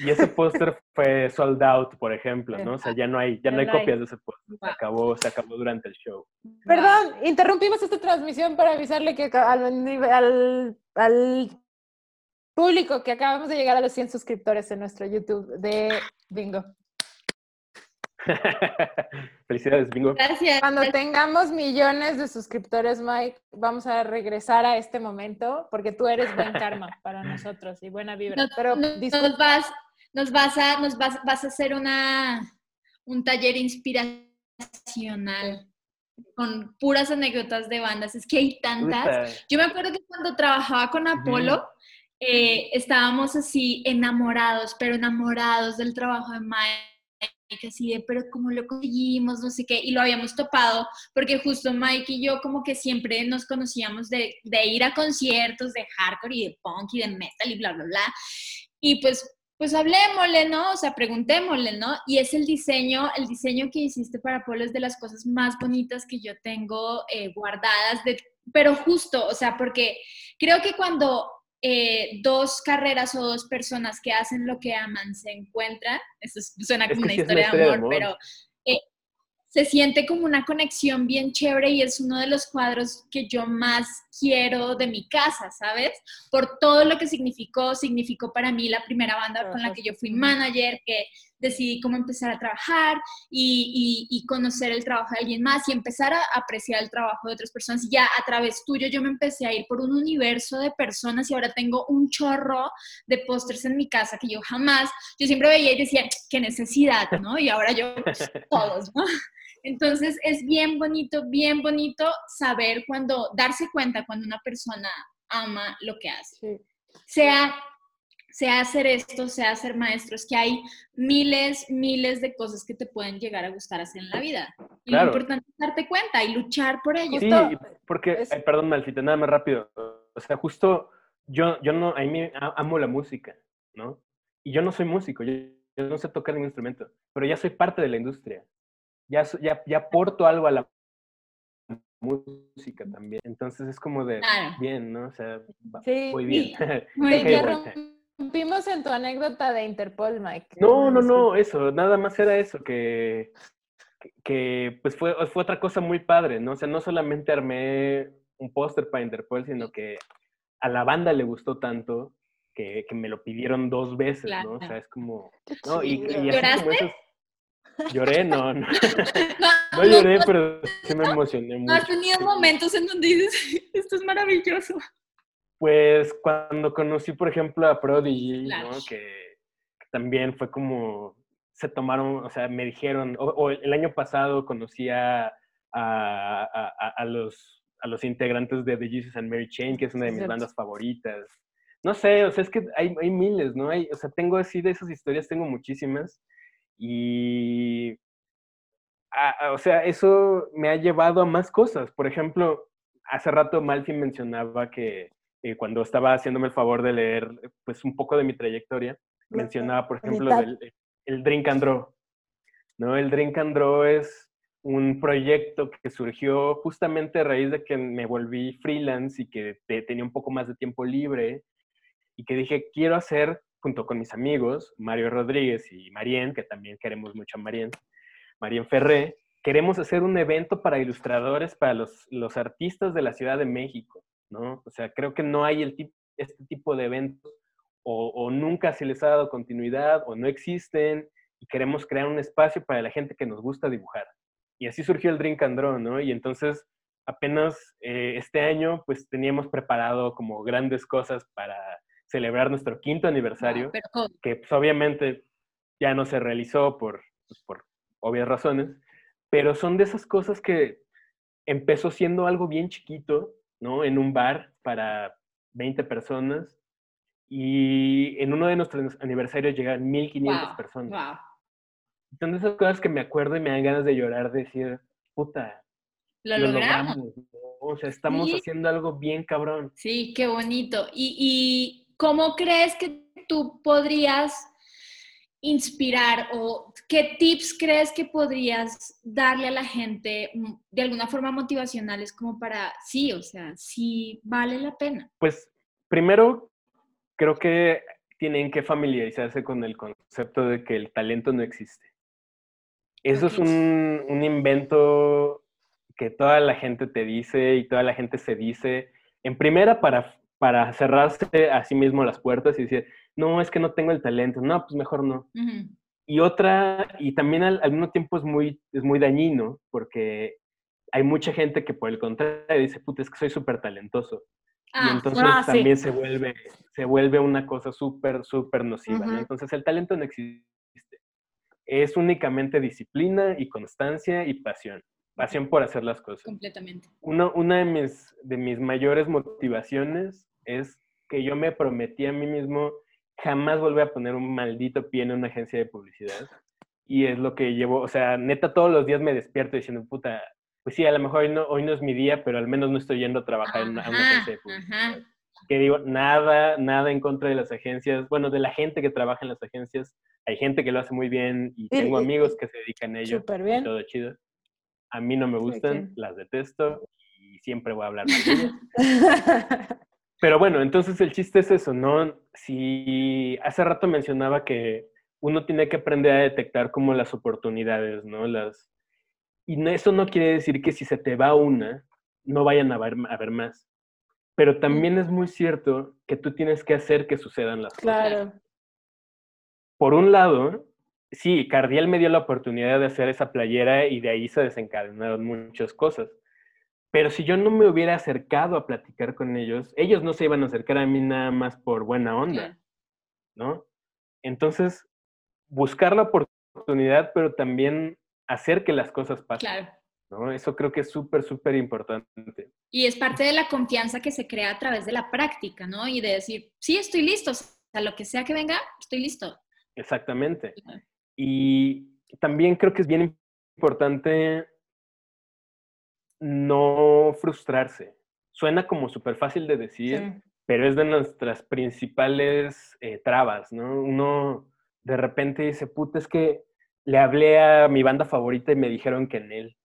Y ese póster fue sold out, por ejemplo, ¿no? O sea, ya no hay, ya no hay copias de ese póster. Se acabó, se acabó durante el show. Perdón, interrumpimos esta transmisión para avisarle que al, al público que acabamos de llegar a los 100 suscriptores en nuestro YouTube de Bingo. Felicidades, Bingo. Gracias. Cuando tengamos millones de suscriptores, Mike, vamos a regresar a este momento porque tú eres buen karma para nosotros y buena vibra. Nos, Pero nos, vas, nos vas a, nos vas, vas a hacer una, un taller inspiracional con puras anécdotas de bandas. Es que hay tantas. Yo me acuerdo que cuando trabajaba con Apolo, eh, estábamos así enamorados, pero enamorados del trabajo de Mike así de, pero ¿cómo lo conseguimos? No sé qué, y lo habíamos topado, porque justo Mike y yo como que siempre nos conocíamos de, de ir a conciertos de hardcore y de punk y de metal y bla, bla, bla. Y pues pues hablemosle, ¿no? O sea, preguntémosle, ¿no? Y es el diseño, el diseño que hiciste para Polo es de las cosas más bonitas que yo tengo eh, guardadas, de, pero justo, o sea, porque creo que cuando eh, dos carreras o dos personas que hacen lo que aman se encuentran, eso suena como una, historia de amor, pero eh, se siente como una conexión bien chévere y es uno de los cuadros que yo más quiero de mi casa, ¿sabes? Por todo lo que significó, significó para mí la primera banda con la que yo fui manager, que decidí cómo empezar a trabajar y, conocer el trabajo de alguien más y empezar a apreciar el trabajo de otras personas. Y ya a través tuyo yo me empecé a ir por un universo de personas y ahora tengo un chorro de pósters en mi casa que yo jamás, yo siempre veía y decía, qué necesidad, ¿no? Y ahora yo, pues, todos, ¿no? Entonces es bien bonito, bien bonito saber cuando, darse cuenta cuando una persona ama lo que hace. Sea, sea hacer esto, sea ser maestro, es que hay miles, miles de cosas que te pueden llegar a gustar hacer en la vida. Y lo importante es darte cuenta y luchar por ello. Sí, porque, perdón, Malfita, nada más rápido. O sea, justo yo, yo no, a mí amo la música, ¿no? Y yo no soy músico, yo no sé tocar ningún instrumento, pero ya soy parte de la industria ya, ya, ya aporto algo a la música también. Entonces es como de, bien, ¿no? O sea, muy bien. rompimos en tu anécdota de Interpol, Mike. No, no, no, eso, nada más era eso, que, que pues fue, fue otra cosa muy padre, ¿no? O sea, no solamente armé un póster para Interpol, sino que a la banda le gustó tanto que, que me lo pidieron dos veces, ¿no? O sea, es como... ¿no? Y, y así como Lloré, no, no. No, lloré, pero sí me emocioné mucho. ¿Has tenido momentos en donde dices, esto es maravilloso? Pues cuando conocí, por ejemplo, a Prodigy, ¿no? Que, también fue como, se tomaron, o sea, me dijeron, o, el año pasado conocí a, a, los, a los integrantes de The Jesus and Mary Chain, que es una de mis bandas favoritas. No sé, o sea, es que hay, hay miles, ¿no? Hay, o sea, tengo así de esas historias, tengo muchísimas. Y, o sea, eso me ha llevado a más cosas. Por ejemplo, hace rato Malfi mencionaba que eh, cuando estaba haciéndome el favor de leer pues un poco de mi trayectoria, mencionaba, por ejemplo, el Drink and Draw. ¿no? El Drink and Draw es un proyecto que surgió justamente a raíz de que me volví freelance y que tenía un poco más de tiempo libre y que dije, quiero hacer junto con mis amigos, Mario Rodríguez y Marien, que también queremos mucho a Marien, Marien Ferré, queremos hacer un evento para ilustradores, para los, los artistas de la Ciudad de México, ¿no? O sea, creo que no hay este tipo de eventos o, o, nunca se les ha dado continuidad o no existen y queremos crear un espacio para la gente que nos gusta dibujar. Y así surgió el Drink and Draw, ¿no? Y entonces apenas eh, este año pues teníamos preparado como grandes cosas para celebrar nuestro quinto aniversario, que pues, obviamente ya no se realizó por, pues, por obvias razones, pero son de esas cosas que empezó siendo algo bien chiquito, ¿no? En un bar para 20 personas y en uno de nuestros aniversarios llegan 1500 personas. Son de esas cosas que me acuerdo y me dan ganas de llorar, de decir, puta, lo, logramos. O sea, estamos haciendo algo bien cabrón. Sí, qué bonito. Y, ¿cómo crees que tú podrías inspirar o qué tips crees que podrías darle a la gente mm, de alguna forma motivacionales como para, sí, o sea, sí vale la pena? Pues primero, creo que tienen que familiarizarse con el concepto de que el talento no existe. Eso es un, un invento que toda la gente te dice y toda la gente se dice, en primera para para cerrarse a sí mismo las puertas y decir, no, es que no tengo el talento, no, pues mejor no. Y otra, y también al, mismo tiempo es muy, es muy dañino, porque hay mucha gente que por el contrario dice, puta, es que soy súper talentoso. y ah, entonces ah, también se, vuelve, se vuelve una cosa súper, súper nociva. Entonces el talento no existe. Es únicamente disciplina y constancia y pasión pasión por hacer las cosas. Completamente. Uno, una de mis, de mis mayores motivaciones es que yo me prometí a mí mismo jamás volver a poner un maldito pie en una agencia de publicidad. Y es lo que llevo, o sea, neta todos los días me despierto diciendo, puta, pues sí, a lo mejor hoy no, hoy no es mi día, pero al menos no estoy yendo a trabajar en una, agencia de publicidad. que digo, nada, nada en contra de las agencias, bueno, de la gente que trabaja en las agencias. Hay gente que lo hace muy bien y tengo amigos que se dedican a ello. Súper bien. Todo chido. A mí no me gustan, las detesto y siempre voy a hablar de ellas. Pero bueno, entonces el chiste es eso, ¿no? Si hace rato mencionaba que uno tiene que aprender a detectar como las oportunidades, ¿no? Las, y eso no quiere decir que si se te va una, no vayan a ver más. Pero también es muy cierto que tú tienes que hacer que sucedan las cosas. Claro. Por un lado, sí, Cardiel me dio la oportunidad de hacer esa playera y de ahí se desencadenaron muchas cosas. Pero si yo no me hubiera acercado a platicar con ellos, ellos no se iban a acercar a mí nada más por buena onda, ¿no? Entonces, buscar la oportunidad, pero también hacer que las cosas pasen. Claro. ¿no? Eso creo que es súper, súper importante. Y es parte de la confianza que se crea a través de la práctica, ¿no? Y de decir, sí, estoy listo, o sea, lo que sea que venga, estoy listo. Exactamente. Y también creo que es bien importante no frustrarse. Suena como súper fácil de decir, pero es de nuestras principales eh, trabas, ¿no? Uno de repente dice, puta, es que le hablé a mi banda favorita y me dijeron que en él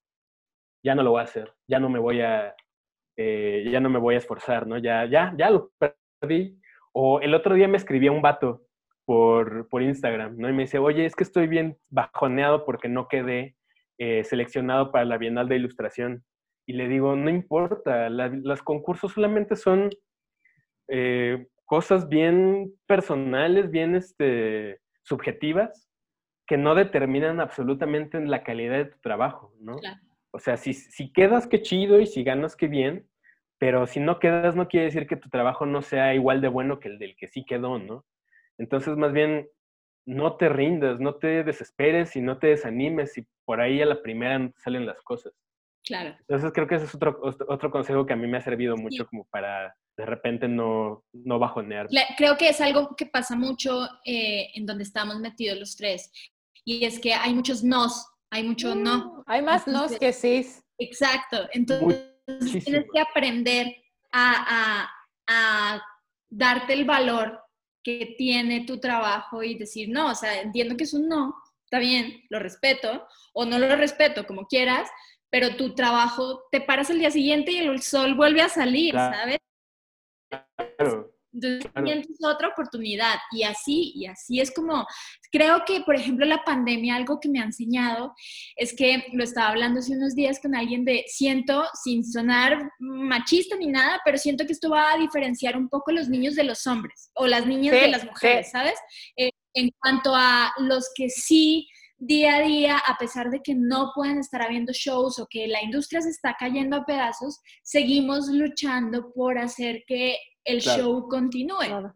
ya no lo voy a hacer, ya no me voy a, eh, ya no me voy a esforzar, ¿no? Ya, ya, ya lo perdí. O el otro día me escribía un vato por, por Instagram, ¿no? Y me dice, oye, es que estoy bien bajoneado porque no quedé eh, seleccionado para la Bienal de Ilustración. Y le digo, no importa, los concursos solamente son eh, cosas bien personales, bien este, subjetivas, que no determinan absolutamente la calidad de tu trabajo, ¿no? O sea, si, si quedas, qué chido, y si ganas, qué bien, pero si no quedas, no quiere decir que tu trabajo no sea igual de bueno que el del que sí quedó, ¿no? Entonces, más bien, no te rindas, no te desesperes y no te desanimes si por ahí a la primera salen las cosas. Claro. Entonces creo que ese es otro, otro consejo que a mí me ha servido mucho como para de repente no, no bajonear. Creo que es algo que pasa mucho eh, en donde estamos metidos los tres. Y es que hay muchos nos, hay mucho no. Mm, hay más nos que sí. Exacto. Entonces tienes que aprender a, a, a darte el valor que tiene tu trabajo y decir, no, o sea, entiendo que es un no, está bien, lo respeto, o no lo respeto, como quieras, pero tu trabajo, te paras el día siguiente y el sol vuelve a salir, ¿sabes? Entonces tienes otra oportunidad y así, y así es como, creo que, por ejemplo, la pandemia, algo que me ha enseñado es que lo estaba hablando hace unos días con alguien de, siento, sin sonar machista ni nada, pero siento que esto va a diferenciar un poco los niños de los hombres o las niñas de las mujeres, ¿sabes? Eh, en cuanto a los que sí día a día, a pesar de que no pueden estar habiendo shows o que la industria se está cayendo a pedazos, seguimos luchando por hacer que el show continúe.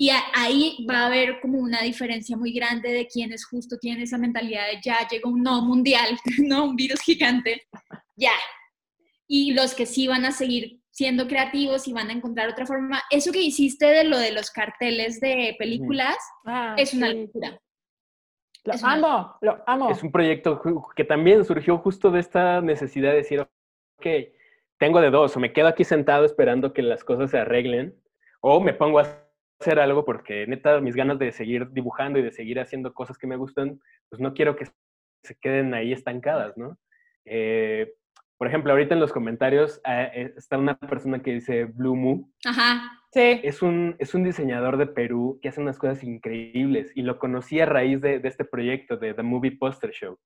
Y ahí va a haber como una diferencia muy grande de quienes justo tienen esa mentalidad de ya llegó un no mundial, no un virus gigante, ya. Y los que sí van a seguir siendo creativos y van a encontrar otra forma. Eso que hiciste de lo de los carteles de películas ah, es una locura. Lo amo, lo amo. Es un proyecto que también surgió justo de esta necesidad de decir, ok, tengo de dos, o me quedo aquí sentado esperando que las cosas se arreglen, o me pongo a hacer algo porque neta mis ganas de seguir dibujando y de seguir haciendo cosas que me gustan, pues no quiero que se queden ahí estancadas, ¿no? Eh, por ejemplo, ahorita en los comentarios ah, eh, está una persona que dice Blue Moo. Ajá. Sí. Es un, es un diseñador de Perú que hace unas cosas increíbles y lo conocí a raíz de, de este proyecto de The Movie Poster Show.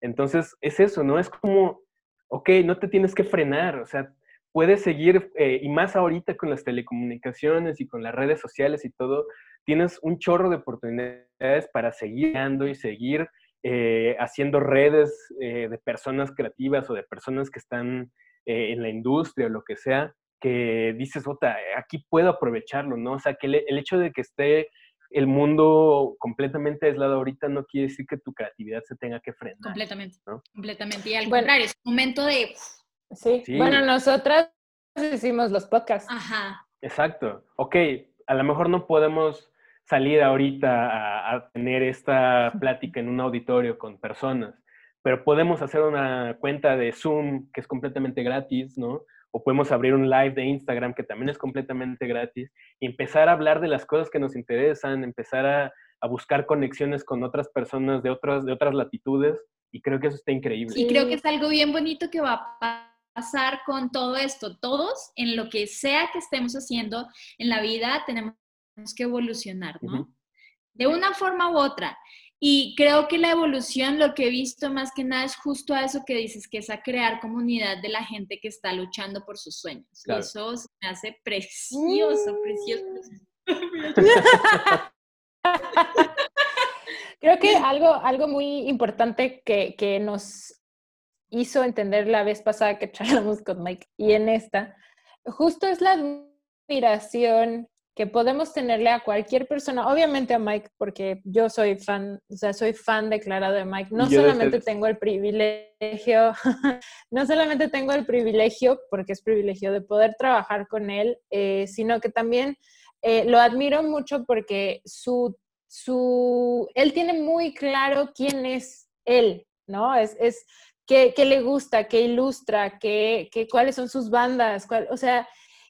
Entonces, es eso, ¿no? Es como, ok, no te tienes que frenar, o sea, puedes seguir, eh, y más ahorita con las telecomunicaciones y con las redes sociales y todo, tienes un chorro de oportunidades para seguir y seguir eh, haciendo redes eh, de personas creativas o de personas que están en la industria o lo que sea, que dices, Ota, aquí puedo aprovecharlo, ¿no? O sea, que el, hecho de que esté el mundo completamente aislado ahorita no quiere decir que tu creatividad se tenga que frenar. Completamente, completamente. Y al contrario, es un momento de... Sí. bueno, nosotras hicimos los podcasts. Ajá. Exacto. Ok, a lo mejor no podemos salir ahorita a, a tener esta plática en un auditorio con personas, pero podemos hacer una cuenta de Zoom que es completamente gratis, ¿no? O podemos abrir un live de Instagram que también es completamente gratis y empezar a hablar de las cosas que nos interesan, empezar a, buscar conexiones con otras personas de otras, de otras latitudes y creo que eso está increíble. Y creo que es algo bien bonito que va a pasar con todo esto. Todos, en lo que sea que estemos haciendo en la vida, tenemos que evolucionar, ¿no? De una forma u otra. Y creo que la evolución, lo que he visto más que nada es justo a eso que dices, que es a crear comunidad de la gente que está luchando por sus sueños. Y eso me hace precioso, precioso. creo que algo, algo muy importante que, que nos hizo entender la vez pasada que charlamos con Mike y en esta, justo es la admiración que podemos tenerle a cualquier persona, obviamente a Mike, porque yo soy fan, o sea, soy fan declarado de Mike. No solamente tengo el privilegio, no solamente tengo el privilegio, porque es privilegio de poder trabajar con él, eh, sino que también eh, lo admiro mucho porque su, su, él tiene muy claro quién es él, ¿no? Es, es qué, le gusta, qué ilustra, qué, qué, cuáles son sus bandas, cuál, o sea,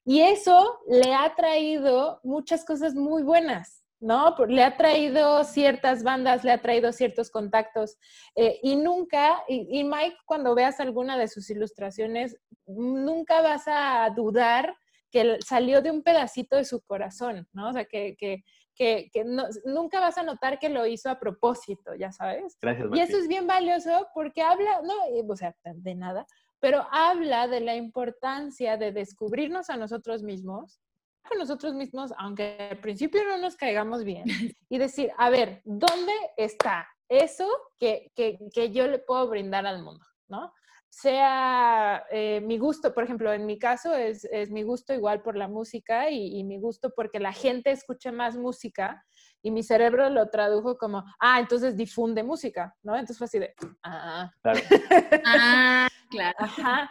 y eso le ha traído muchas cosas muy buenas, ¿no? Le ha traído ciertas bandas, le ha traído ciertos contactos. Eh, y nunca, y, Mike, cuando veas alguna de sus ilustraciones, nunca vas a dudar que salió de un pedacito de su corazón, ¿no? O sea, que, que, que, nunca vas a notar que lo hizo a propósito, ya sabes. Gracias. Y eso es bien valioso porque habla, no, o sea, de nada, pero habla de la importancia de descubrirnos a nosotros mismos, a nosotros mismos, aunque al principio no nos caigamos bien, y decir, a ver, ¿dónde está eso que, que, yo le puedo brindar al mundo? ¿no? sea eh, mi gusto, por ejemplo, en mi caso es, es mi gusto igual por la música y, y, mi gusto porque la gente escuche más música y mi cerebro lo tradujo como, ah, entonces difunde música, ¿no? Entonces fue así de, ah, claro. ah, claro. Ajá.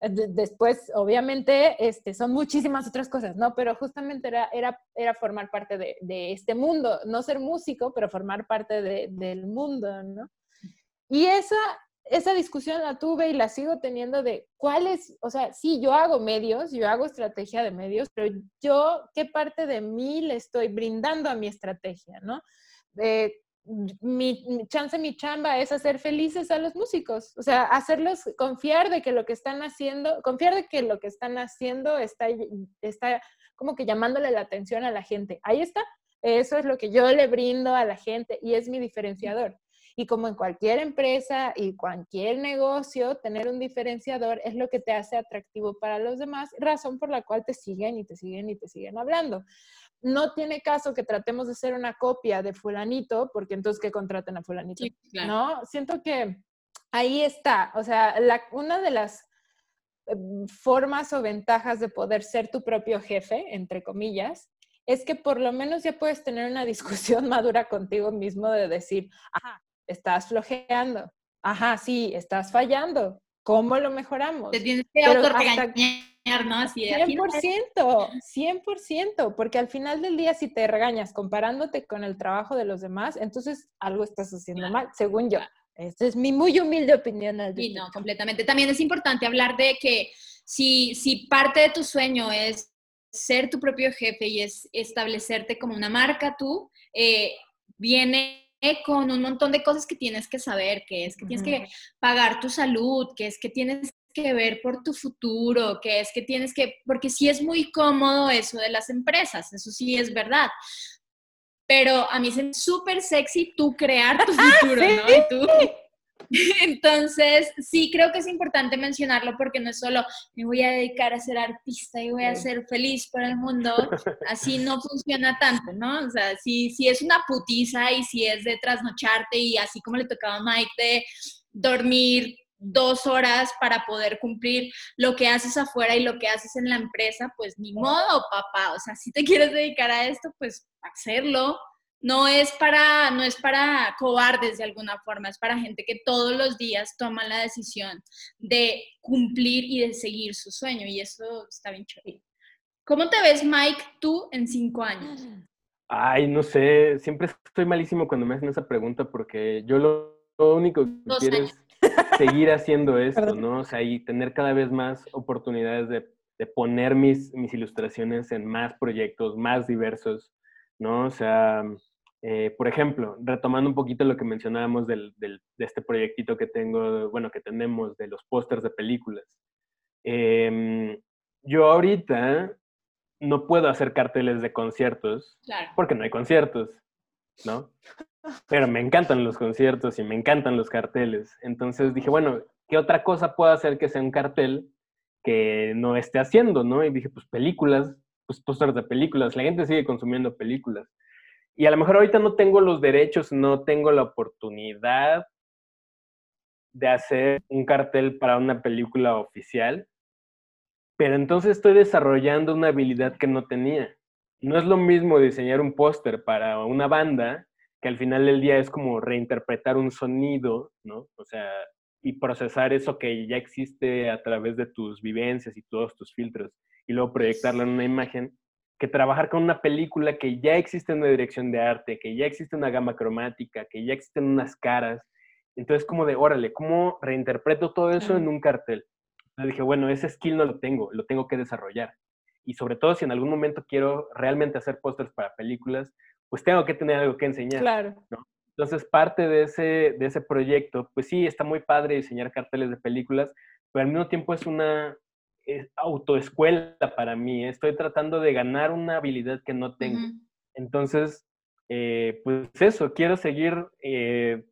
Después, obviamente, este, son muchísimas otras cosas, ¿no? Pero justamente era, era, era formar parte de, de este mundo, no ser músico, pero formar parte de, del mundo, ¿no? Y esa, esa discusión la tuve y la sigo teniendo de cuáles, o sea, sí, yo hago medios, yo hago estrategia de medios, pero yo, ¿qué parte de mí le estoy brindando a mi estrategia, no? mi, chance, mi chamba es hacer felices a los músicos, o sea, hacerlos confiar de que lo que están haciendo, confiar de que lo que están haciendo está, está como que llamándole la atención a la gente. Ahí está, eso es lo que yo le brindo a la gente y es mi diferenciador. Y como en cualquier empresa y cualquier negocio, tener un diferenciador es lo que te hace atractivo para los demás, razón por la cual te siguen y te siguen y te siguen hablando. No tiene caso que tratemos de ser una copia de fulanito, porque entonces que contraten a fulanito, ¿no? Siento que ahí está, o sea, una de las em, formas o ventajas de poder ser tu propio jefe, entre comillas, es que por lo menos ya puedes tener una discusión madura contigo mismo de decir, ajá, estás flojeando. Ajá, sí, estás fallando. ¿Cómo lo mejoramos? Te tienes que autorregañar, ¿no? Así 100%, 100%, porque al final del día si te regañas comparándote con el trabajo de los demás, entonces algo estás haciendo mal, según yo. Esta es mi muy humilde opinión. Sí, no, completamente. También es importante hablar de que si, si parte de tu sueño es ser tu propio jefe y es establecerte como una marca tú, eh, viene con un montón de cosas que tienes que saber, que es que tienes que pagar tu salud, que es que tienes que ver por tu futuro, que es que tienes que, porque sí es muy cómodo eso de las empresas, eso sí es verdad. Pero a mí es súper sexy tú crear tu ah, futuro, ¿no? Y tú, Entonces, sí creo que es importante mencionarlo porque no es solo me voy a dedicar a ser artista y voy a ser feliz por el mundo, así no funciona tanto, ¿no? O sea, si, si es una putiza y si es de trasnocharte y así como le tocaba a Mike de dormir dos horas para poder cumplir lo que haces afuera y lo que haces en la empresa, pues ni modo, papá. O sea, si te quieres dedicar a esto, pues hacerlo no es para, no es para cobardes de alguna forma, es para gente que todos los días toma la decisión de cumplir y de seguir su sueño. Y eso está bien chévere. ¿Cómo te ves, Mike, tú en cinco años? Ay, no sé, siempre estoy malísimo cuando me hacen esa pregunta porque yo lo, único que quiero es... seguir haciendo esto, ¿no? O sea, y tener cada vez más oportunidades de, poner mis, mis ilustraciones en más proyectos, más diversos, ¿no? O sea, eh, por ejemplo, retomando un poquito lo que mencionábamos del, de este proyectito que tengo, bueno, que tenemos de los pósters de películas. Em, yo ahorita no puedo hacer carteles de conciertos porque no hay conciertos, ¿no? Pero me encantan los conciertos y me encantan los carteles. Entonces dije, bueno, ¿qué otra cosa puedo hacer que sea un cartel que no esté haciendo, no? Y dije, pues películas, pues pósters de películas. La gente sigue consumiendo películas. Y a lo mejor ahorita no tengo los derechos, no tengo la oportunidad de hacer un cartel para una película oficial, pero entonces estoy desarrollando una habilidad que no tenía. No es lo mismo diseñar un póster para una banda, que al final del día es como reinterpretar un sonido, ¿no? O sea, y procesar eso que ya existe a través de tus vivencias y todos tus filtros, y luego proyectarlo en una imagen, que trabajar con una película que ya existe una dirección de arte, que ya existe una gama cromática, que ya existen unas caras. Entonces, como de, órale, ¿cómo reinterpreto todo eso en un cartel? Entonces dije, bueno, ese skill no lo tengo, lo tengo que desarrollar. Y sobre todo si en algún momento quiero realmente hacer pósters para películas, pues tengo que tener algo que enseñar. Claro. Entonces, parte de ese, de ese proyecto, pues sí, está muy padre diseñar carteles de películas, pero al mismo tiempo es una autoescuela para mí. Estoy tratando de ganar una habilidad que no tengo. Entonces, eh, pues eso, quiero seguir eh,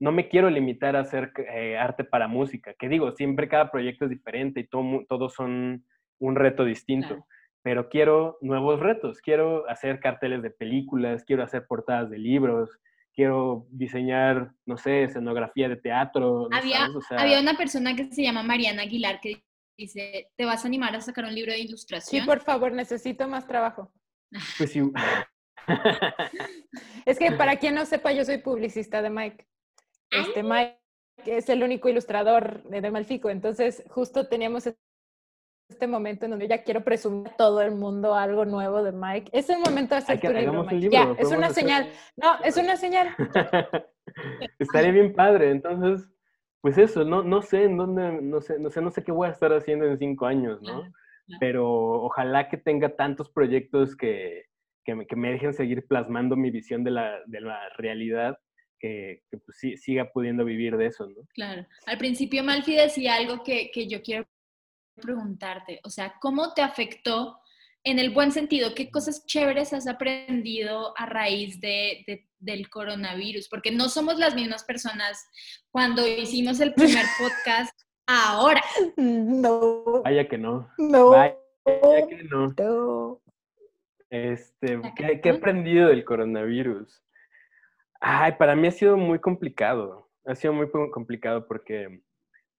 no me quiero limitar a hacer eh, arte para música, que digo, siempre cada proyecto es diferente y todos son un reto distinto, pero quiero nuevos retos, quiero hacer carteles de películas, quiero hacer portadas de libros, quiero diseñar, no sé, escenografía de teatro. Había, había una persona que se llama Mariana Aguilar que dice, ¿te vas a animar a sacar un libro de ilustración? Sí, por favor, necesito más trabajo. Pues sí. es que para quien no sepa, yo soy publicista de Mike. Este Mike es el único ilustrador de Malfico, entonces justo teníamos este momento en donde ya quiero presumir a todo el mundo algo nuevo de Mike. Es el momento de hacer tu libro, Mike. ya, es una señal. No, es una señal. Estaría bien padre, entonces, pues eso, no, no sé en dónde, no sé, no sé, no sé qué voy a estar haciendo en cinco años, ¿no? Pero ojalá que tenga tantos proyectos que, que, me, que me dejen seguir plasmando mi visión de la, de la realidad que, pues, sí, siga pudiendo vivir de eso, ¿no? Claro. Al principio Malfi decía algo que, que yo quiero preguntarte, o sea, ¿cómo te afectó en el buen sentido? ¿Qué cosas chéveres has aprendido a raíz de, de, del coronavirus? Porque no somos las mismas personas cuando hicimos el primer podcast ahora. No. Vaya que no. No. Vaya que no. no. Este, ¿qué, ¿qué, he aprendido del coronavirus? Ay, para mí ha sido muy complicado. Ha sido muy complicado porque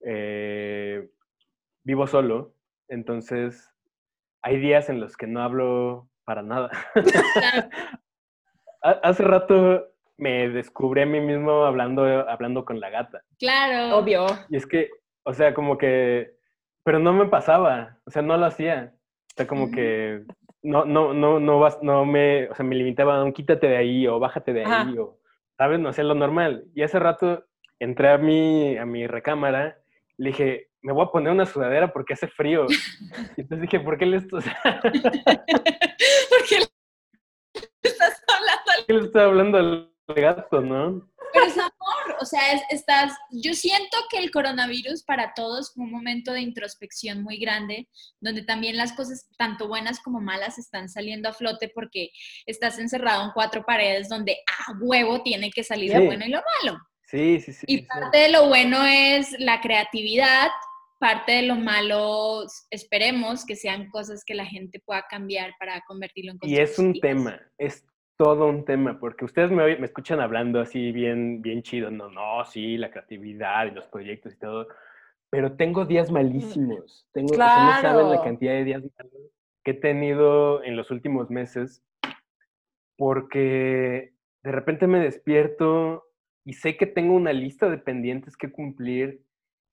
eh, vivo solo, entonces hay días en los que no hablo para nada. Hace rato me descubrí a mí mismo hablando, hablando con la gata. Claro. Obvio. Y es que, o sea, como que, pero no me pasaba, o sea, no lo hacía. O sea, como que no, no, no, no, vas, no me, o sea, me limitaba a quítate de ahí o bájate de ahí o ¿sabes? No sé, lo normal. Y hace rato entré a mi, a mi recámara, le dije, me voy a poner una sudadera porque hace frío. Y entonces dije, ¿por qué le estás... ¿Por qué le estás hablando al... ¿Por qué le estás hablando al gato, no? Pero es amor, o sea, estás, yo siento que el coronavirus para todos fue un momento de introspección muy grande, donde también las cosas, tanto buenas como malas, están saliendo a flote porque estás encerrado en cuatro paredes donde a huevo tiene que salir lo bueno y lo malo. Sí, sí, sí. Y parte de lo bueno es la creatividad, parte de lo malo, esperemos que sean cosas que la gente pueda cambiar para convertirlo en cosas. Y es un tema, es todo un tema, porque ustedes me, me, escuchan hablando así bien, bien chido, no, no, sí, la creatividad y los proyectos y todo, pero tengo días malísimos, tengo, claro. no saben la cantidad de días que he tenido en los últimos meses, porque de repente me despierto y sé que tengo una lista de pendientes que cumplir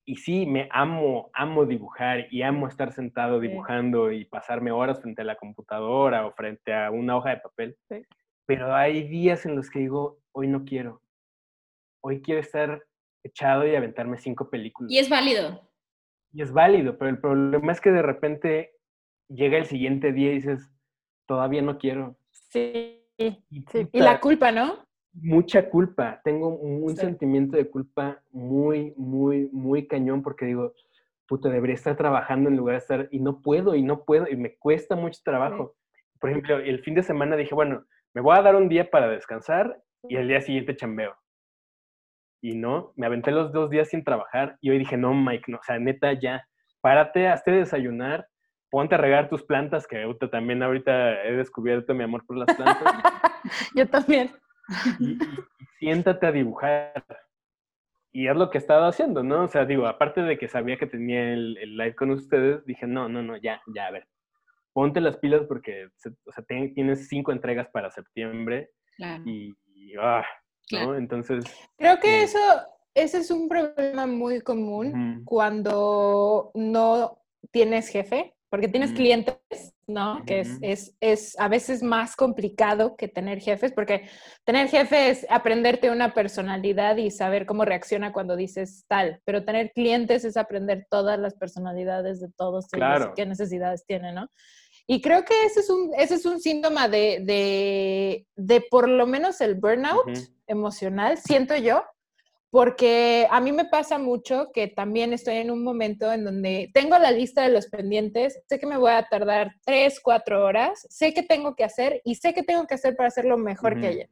y sí, me amo, amo dibujar y amo estar sentado dibujando y pasarme horas frente a la computadora o frente a una hoja de papel. Sí pero hay días en los que digo, hoy no quiero, hoy quiero estar echado y aventarme cinco películas. Y es válido. Y es válido, pero el problema es que de repente llega el siguiente día y dices, todavía no quiero. Sí, y, y la culpa, ¿no? Mucha culpa. Tengo un, sentimiento de culpa muy, muy, muy cañón porque digo, puta, debería estar trabajando en lugar de estar, y no puedo, y no puedo, y me cuesta mucho trabajo. Por ejemplo, el fin de semana dije, bueno, me voy a dar un día para descansar y el día siguiente chambeo. Y no, me aventé los dos días sin trabajar y hoy dije, no, Mike, no, o sea, neta, ya, párate, hazte desayunar, ponte a regar tus plantas, que también ahorita he descubierto mi amor por las plantas. Yo también. Y, siéntate a dibujar. Y es lo que he estado haciendo, ¿no? O sea, digo, aparte de que sabía que tenía el, live con ustedes, dije, no, no, no, ya, ya, a ver, ponte las pilas porque, o sea, tienes cinco entregas para septiembre. Claro. Y, ah, ¿no? Entonces... Creo que eh, eso, ese es un problema muy común cuando no tienes jefe porque tienes clientes, ¿no? Que es, es, es, a veces más complicado que tener jefes, porque tener jefe es aprenderte una personalidad y saber cómo reacciona cuando dices tal, pero tener clientes es aprender todas las personalidades de todos claro. qué necesidades tienen, ¿no? Y creo que ese es un, ese es un síntoma de, de, de por lo menos el burnout emocional, siento yo, porque a mí me pasa mucho que también estoy en un momento en donde tengo la lista de los pendientes, sé que me voy a tardar tres, cuatro horas, sé que tengo que hacer y sé que tengo que hacer para hacerlo mejor que ella.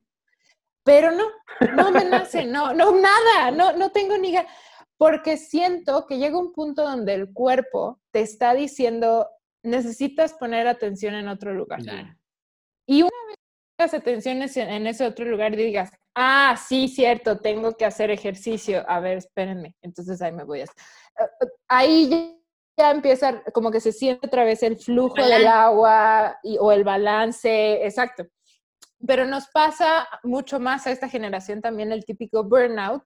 Pero no, no me nace, no, no, nada, no, no tengo ni porque siento que llega un punto donde el cuerpo te está diciendo, necesitas poner atención en otro lugar. Y una vez que pongas atención en ese otro lugar y digas, ah, sí, cierto, tengo que hacer ejercicio. A ver, espérenme. Entonces ahí me voy a... Ahí ya, empieza, como que se siente otra vez el flujo del agua y, o el balance, exacto. Pero nos pasa mucho más a esta generación también el típico burnout,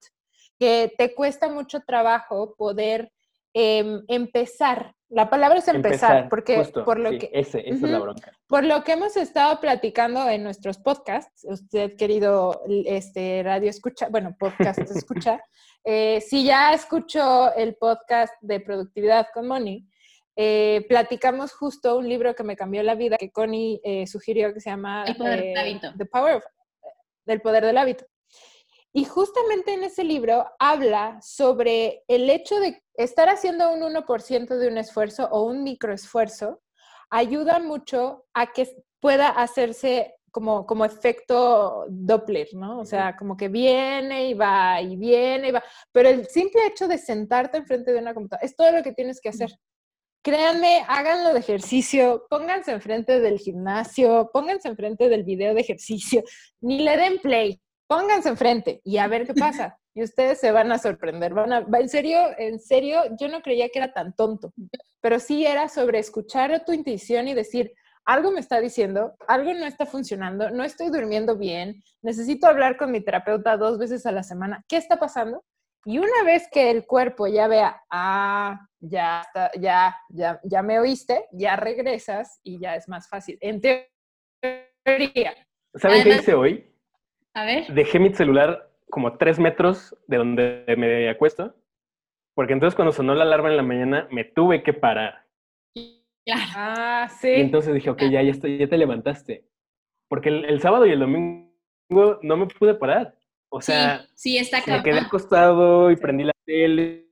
que te cuesta mucho trabajo poder em, empezar la palabra es empezar, porque por lo que ese, esa es la bronca. Por lo que hemos estado platicando en nuestros podcasts, usted querido este radio escucha, bueno, podcast escucha, eh, si ya escuchó el podcast de productividad con Moni, eh, platicamos justo un libro que me cambió la vida que Connie eh, sugirió que se llama El poder del hábito. The Power of, del poder del hábito. Y justamente en ese libro habla sobre el hecho de estar haciendo un 1% de un esfuerzo o un microesfuerzo, ayuda mucho a que pueda hacerse como, como efecto Doppler, ¿no? O sea, como que viene y va y viene y va. Pero el simple hecho de sentarte enfrente de una computadora es todo lo que tienes que hacer. Créanme, háganlo de ejercicio, pónganse enfrente del gimnasio, pónganse enfrente del video de ejercicio, ni le den play, pónganse enfrente y a ver qué pasa. Y ustedes se van a sorprender. Van a, en serio, en serio, yo no creía que era tan tonto, pero sí era sobre escuchar a tu intuición y decir, algo me está diciendo, algo no está funcionando, no estoy durmiendo bien, necesito hablar con mi terapeuta dos veces a la semana. ¿Qué está pasando? Y una vez que el cuerpo ya vea, ah, ya, ya, ya, ya me oíste, ya regresas y ya es más fácil. En teoría. ¿Saben qué hice hoy? A ver. Dejé mi celular como tres metros de donde me acuesto, porque entonces cuando sonó la alarma en la mañana me tuve que parar. Claro. Ah, sí. Y entonces dije, ok, ya, ya, estoy, ya te levantaste. Porque el, sábado y el domingo no me pude parar. O sea, sí, está me quedé acostado y prendí la tele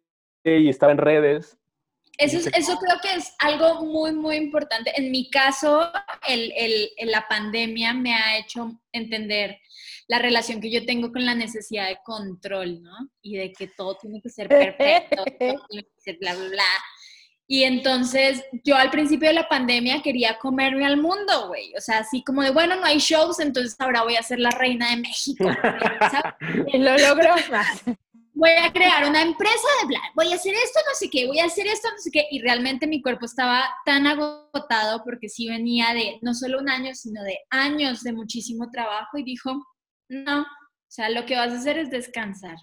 y estaba en redes. Eso, eso creo que es algo muy, muy importante. En mi caso, el, el, la pandemia me ha hecho entender la relación que yo tengo con la necesidad de control, ¿no? Y de que todo tiene que ser perfecto, todo tiene que ser bla, bla, bla. Y entonces yo al principio de la pandemia quería comerme al mundo, güey. O sea, así como de, bueno, no hay shows, entonces ahora voy a ser la reina de México. y lo logró voy a crear una empresa de bla, voy a hacer esto, no sé qué, voy a hacer esto, no sé qué. Y realmente mi cuerpo estaba tan agotado porque sí venía de no solo un año, sino de años de muchísimo trabajo y dijo, no, o sea, lo que vas a hacer es descansar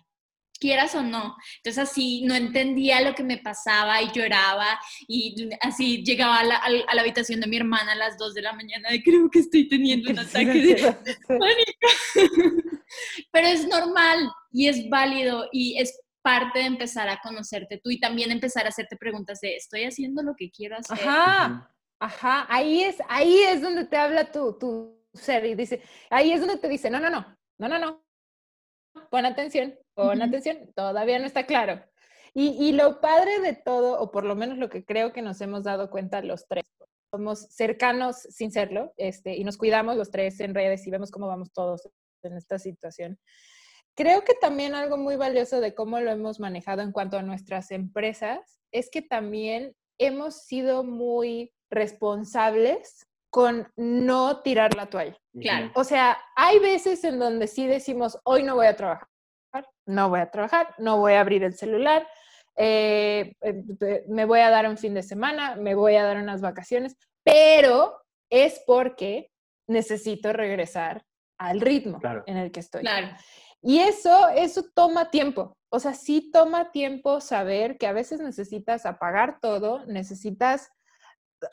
quieras o no. Entonces así no entendía lo que me pasaba y lloraba y así llegaba a la, a la habitación de mi hermana a las 2 de la mañana y creo que estoy teniendo un ataque de pánico. Pero es normal y es válido y es parte de empezar a conocerte tú y también empezar a hacerte preguntas de, ¿estoy haciendo lo que quiero hacer? Ajá, ajá, ahí es, ahí es donde te habla tu, tu ser y dice, ahí es donde te dice, no, no, no, no, no, no, pon atención, pon atención, todavía no está claro. Y, y, lo padre de todo, o por lo menos lo que creo que nos hemos dado cuenta los tres, somos cercanos sin serlo, este, y nos cuidamos los tres en redes y vemos cómo vamos todos en esta situación. Creo que también algo muy valioso de cómo lo hemos manejado en cuanto a nuestras empresas es que también hemos sido muy responsables con no tirar la toalla. Claro. O sea, hay veces en donde sí decimos, hoy no voy a trabajar, no voy a trabajar, no voy a abrir el celular, eh, eh, me voy a dar un fin de semana, me voy a dar unas vacaciones, pero es porque necesito regresar al ritmo en el que estoy. Claro. Y eso, eso toma tiempo. O sea, sí toma tiempo saber que a veces necesitas apagar todo, necesitas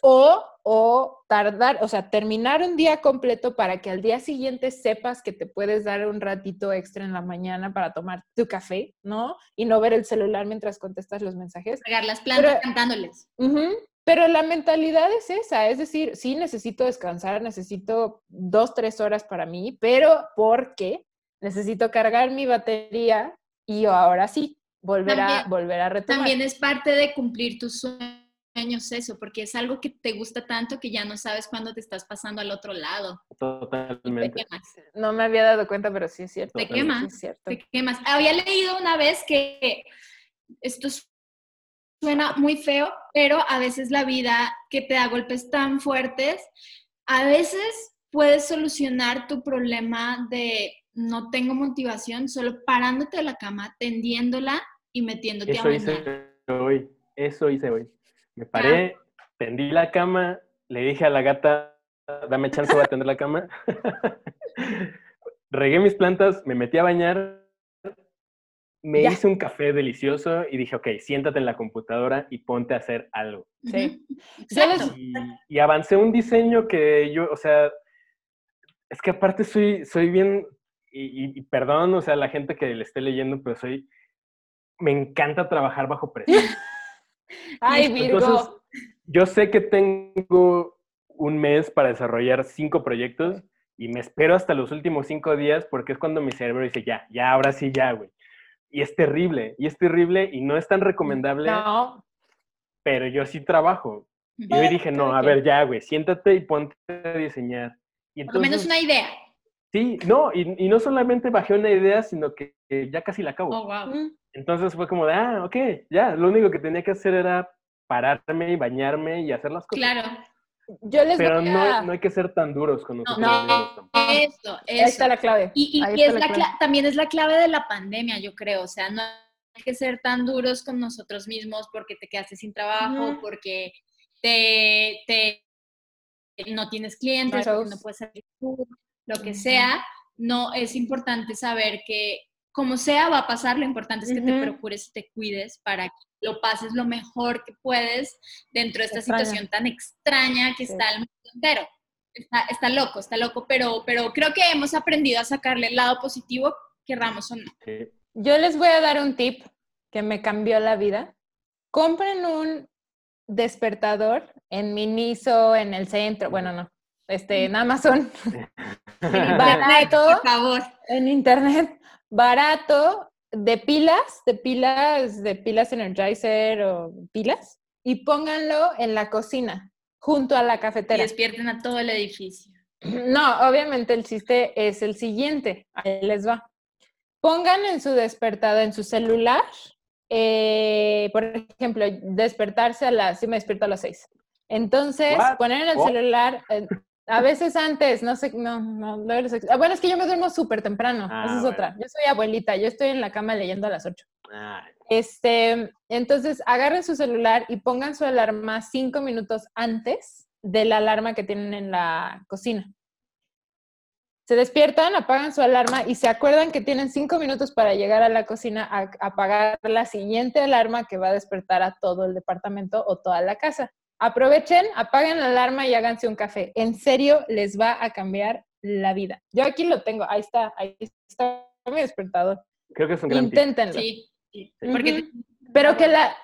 o, o tardar, o sea, terminar un día completo para que al día siguiente sepas que te puedes dar un ratito extra en la mañana para tomar tu café, ¿no? Y no ver el celular mientras contestas los mensajes. Pegar las plantas cantándoles. pero la mentalidad es esa, es decir, sí necesito descansar, necesito dos, tres horas para mí, pero ¿por qué? necesito cargar mi batería y ahora sí, volver, a, volver a retomar. También es parte de cumplir tus sueños eso, porque es algo que te gusta tanto que ya no sabes cuándo te estás pasando al otro lado. Totalmente. No me había dado cuenta, pero sí es cierto. Te quemas. Te quemas. Había leído una vez que esto suena muy feo, pero a veces la vida que te da golpes tan fuertes, a veces puedes solucionar tu problema de no tengo motivación, solo parándote de la cama, tendiéndola y metiéndote a bañar. Eso hice hoy, eso hice hoy. Me paré, tendí la cama, le dije a la gata, dame chance de atender la cama. Regué mis plantas, me metí a bañar, me hice un café delicioso y dije, ok, siéntate en la computadora y ponte a hacer algo. Sí. Y, y avancé un diseño que yo, o sea, es que aparte soy, soy bien, y, perdón, o sea, la gente que le esté leyendo, pero soy, me encanta trabajar bajo presión. Ay, Virgo. yo sé que tengo un mes para desarrollar cinco proyectos y me espero hasta los últimos cinco días porque es cuando mi cerebro dice, ya, ya, ahora sí, ya, güey. Y es terrible, y es terrible y no es tan recomendable. No. Pero yo sí trabajo. Y hoy dije, no, a ver, ya, güey, siéntate y ponte a diseñar. Y Por lo menos una idea. Sí, no, y, no solamente bajé una idea, sino que, ya casi la acabo. Oh, wow. Entonces fue como de, ah, ok, ya, lo único que tenía que hacer era pararme y bañarme y hacer las cosas. Claro. Yo les Pero voy no, no hay que ser tan duros con nosotros. No, no eso, eso. Ahí está la clave. Y, y, es la también es la clave de la pandemia, yo creo. O sea, no hay que ser tan duros con nosotros mismos porque te quedaste sin trabajo, porque te, te, no tienes clientes, porque no puedes salir lo que sea, no es importante saber que como sea va a pasar, lo importante es que te procures y te cuides para que lo pases lo mejor que puedes dentro de esta situación tan extraña que está el mundo entero. Está, loco, está loco, pero, pero creo que hemos aprendido a sacarle el lado positivo, querramos o no. Yo les voy a dar un tip que me cambió la vida. Compren un despertador en Miniso, en el centro, bueno, no, este, en Amazon, barato, por favor. en internet, barato, de pilas, de pilas, de pilas Energizer o pilas, y pónganlo en la cocina, junto a la cafetera. Y despierten a todo el edificio. No, obviamente el chiste es el siguiente, ahí les va. Pongan en su despertado, en su celular, eh, por ejemplo, despertarse a las, si me despierto a las seis. Entonces, poner en el celular, eh, a veces antes, no sé, no, no, no ah, Bueno, es que yo me duermo súper temprano, ah, esa es otra. Yo soy abuelita, yo estoy en la cama leyendo a las 8. Ah. Este, entonces, agarren su celular y pongan su alarma cinco minutos antes de la alarma que tienen en la cocina. Se despiertan, apagan su alarma y se acuerdan que tienen cinco minutos para llegar a la cocina a apagar la siguiente alarma que va a despertar a todo el departamento o toda la casa. Aprovechen, apaguen la alarma y háganse un café. En serio, les va a cambiar la vida. Yo aquí lo tengo, ahí está, ahí está mi despertador. Creo que es un gran Inténtenlo. Sí. Pero que la,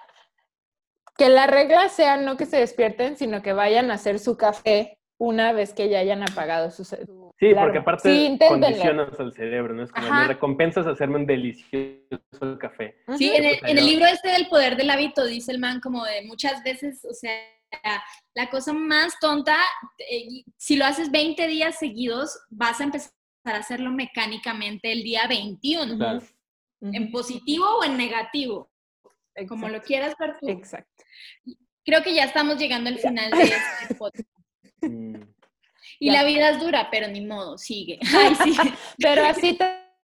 que la regla sea no que se despierten, sino que vayan a hacer su café una vez que ya hayan apagado su, Sí, porque aparte condicionas al cerebro, ¿no? Es como me recompensas hacerme un delicioso café. Sí, en el, en el, libro este del poder del hábito dice el man como de muchas veces, o sea, la cosa más tonta, eh, si lo haces 20 días seguidos, vas a empezar a hacerlo mecánicamente el día 21, en positivo o en negativo, como lo quieras ver tú. Exacto. Creo que ya estamos llegando al final de este podcast. Mm. Y la vida es dura, pero ni modo, sigue. pero así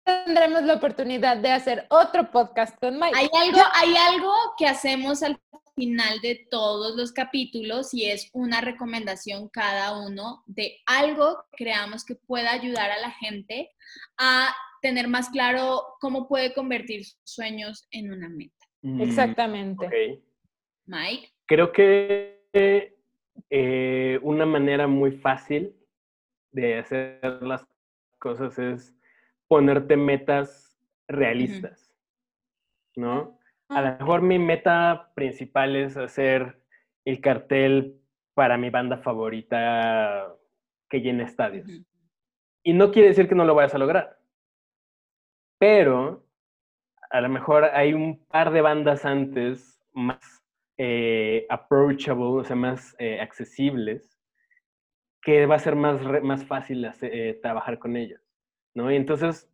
tendremos la oportunidad de hacer otro podcast con Mike. Hay algo, hay algo que hacemos al final de todos los capítulos y es una recomendación cada uno de algo que creamos que pueda ayudar a la gente a tener más claro cómo puede convertir sus sueños en una meta. Mm, Exactamente. Mike. Creo que eh, una manera muy fácil de hacer las cosas es ponerte metas realistas, ¿no? A lo mejor mi meta principal es hacer el cartel para mi banda favorita que llene estadios. Y no quiere decir que no lo vayas a lograr. Pero a lo mejor hay un par de bandas antes más eh, approachable, o sea, más eh, accesibles, que va a ser más, más fácil eh, trabajar con ellas, ¿no? Y entonces,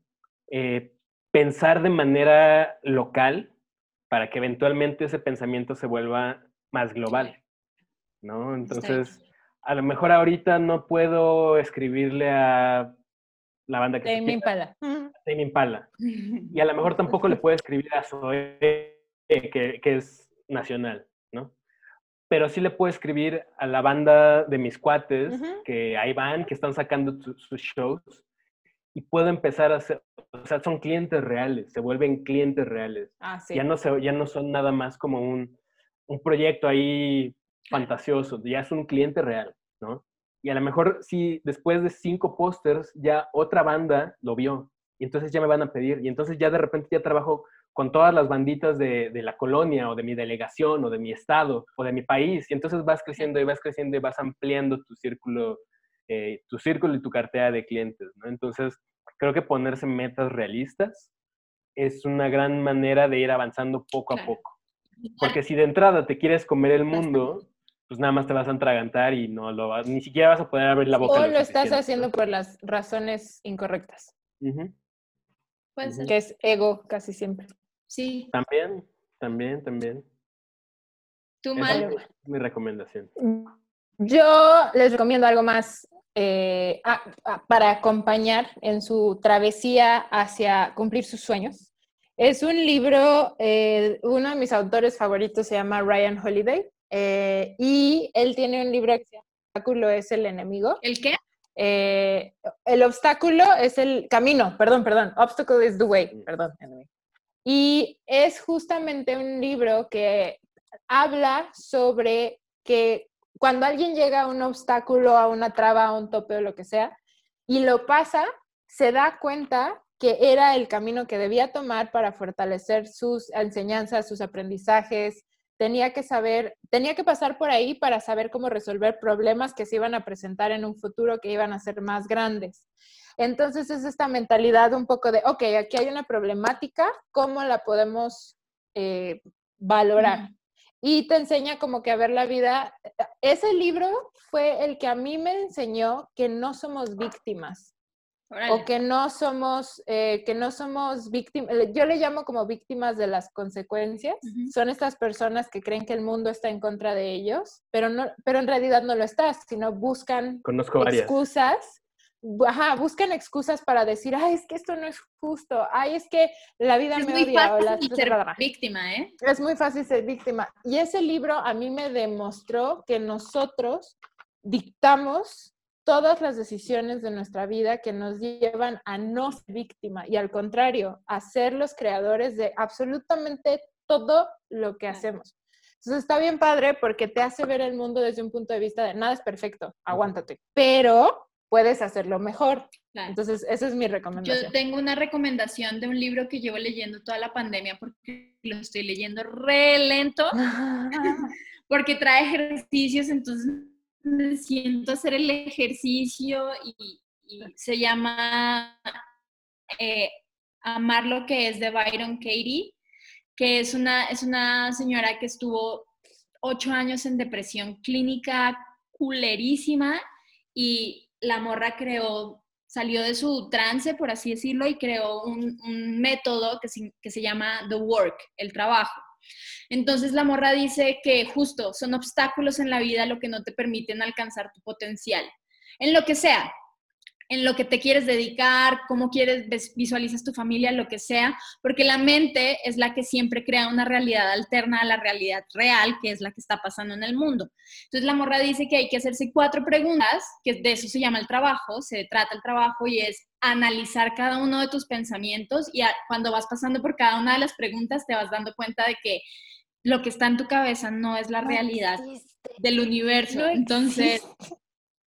pensar de manera local para que eventualmente ese pensamiento se vuelva más global, ¿no? Entonces, a lo mejor ahorita no puedo escribirle a la banda que Tame Impala. Tame Impala. Y a lo mejor tampoco le puedo escribir a Zoe, que, que, es nacional, ¿no? Pero sí le puedo escribir a la banda de mis cuates, que ahí van, que están sacando sus shows, y puedo empezar a hacer, o sea, son clientes reales, se vuelven clientes reales. Ah, ya, no se, ya no son nada más como un, un proyecto ahí fantasioso, ya es un cliente real, ¿no? Y a lo mejor si después de cinco pósters ya otra banda lo vio y entonces ya me van a pedir y entonces ya de repente ya trabajo con todas las banditas de, de, la colonia o de mi delegación o de mi estado o de mi país y entonces vas creciendo y vas creciendo y vas ampliando tu círculo, eh, tu círculo y tu cartera de clientes, ¿no? Entonces creo que ponerse metas realistas es una gran manera de ir avanzando poco a poco. Porque si de entrada te quieres comer el mundo, pues nada más te vas a entragantar y no lo vas, ni siquiera vas a poder abrir la boca. O lo, estás haciendo por las razones incorrectas. Que es ego casi siempre. Sí. También, también, también. ¿Tú mal? mi recomendación. Yo les recomiendo algo más eh, para acompañar en su travesía hacia cumplir sus sueños. Es un libro, eh, uno de mis autores favoritos se llama Ryan Holiday eh, y él tiene un libro que se llama El obstáculo es el enemigo. ¿El qué? el obstáculo es el camino, perdón, perdón, obstacle is the way, perdón. Y es justamente un libro que habla sobre que cuando alguien llega a un obstáculo, a una traba, a un tope o lo que sea, y lo pasa, se da cuenta que era el camino que debía tomar para fortalecer sus enseñanzas, sus aprendizajes. Tenía que saber, tenía que pasar por ahí para saber cómo resolver problemas que se iban a presentar en un futuro que iban a ser más grandes. Entonces es esta mentalidad un poco de, ok, aquí hay una problemática, ¿cómo la podemos eh, valorar? Y te enseña como que a ver la vida. Ese libro fue el que a mí me enseñó que no somos víctimas. O que no somos, eh, que no somos víctimas, yo le llamo como víctimas de las consecuencias. Son estas personas que creen que el mundo está en contra de ellos, pero no, pero en realidad no lo está, sino buscan excusas ajá, buscan excusas para decir, ay, es que esto no es justo, ay, es que la vida es me muy Fácil ser víctima, ¿eh? Es muy fácil ser víctima. Y ese libro a mí me demostró que nosotros dictamos todas las decisiones de nuestra vida que nos llevan a no ser víctima y al contrario, a ser los creadores de absolutamente todo lo que hacemos. Entonces está bien padre porque te hace ver el mundo desde un punto de vista de nada es perfecto, aguántate. Pero puedes hacerlo mejor. Entonces, esa es mi recomendación. Yo tengo una recomendación de un libro que llevo leyendo toda la pandemia porque lo estoy leyendo re lento, porque trae ejercicios, entonces me siento hacer el ejercicio y, se llama eh, Amar lo que es de Byron Katie, que es una, es una señora que estuvo ocho años en depresión clínica culerísima y la morra creó salió de su trance, por así decirlo, y creó un, método que se, que se llama The Work, el trabajo. Entonces la morra dice que justo son obstáculos en la vida lo que no te permiten alcanzar tu potencial, en lo que sea, en lo que te quieres dedicar, cómo quieres, visualizas tu familia, lo que sea, porque la mente es la que siempre crea una realidad alterna a la realidad real, que es la que está pasando en el mundo. Entonces la morra dice que hay que hacerse cuatro preguntas, que de eso se llama el trabajo, se trata el trabajo y es analizar cada uno de tus pensamientos y cuando vas pasando por cada una de las preguntas te vas dando cuenta de que lo que está en tu cabeza no es la realidad del universo. Entonces,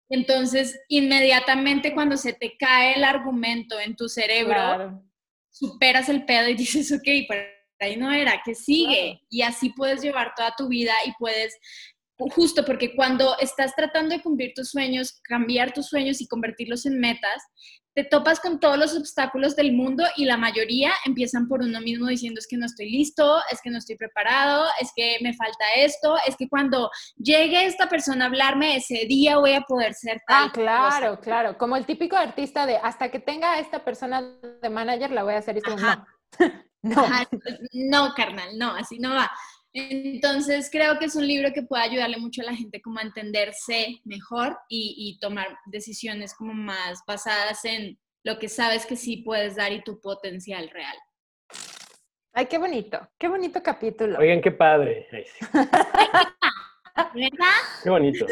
entonces, inmediatamente cuando se te cae el argumento en tu cerebro, superas el pedo y dices, ok, pero ahí no era, que sigue. Y así puedes llevar toda tu vida y puedes justo porque cuando estás tratando de cumplir tus sueños, cambiar tus sueños y convertirlos en metas, te topas con todos los obstáculos del mundo y la mayoría empiezan por uno mismo diciendo es que no estoy listo, es que no estoy preparado, es que me falta esto, es que cuando llegue esta persona a hablarme ese día voy a poder ser tal. Ah, claro, claro, como el típico artista de hasta que tenga a esta persona de manager la voy a hacer y no. no. no, carnal, no, así no va. Entonces creo que es un libro que puede ayudarle mucho a la gente como a entenderse mejor y, tomar decisiones como más basadas en lo que sabes que sí puedes dar y tu potencial real. Ay, qué bonito, qué bonito capítulo. Oigan, qué padre. Qué bonito.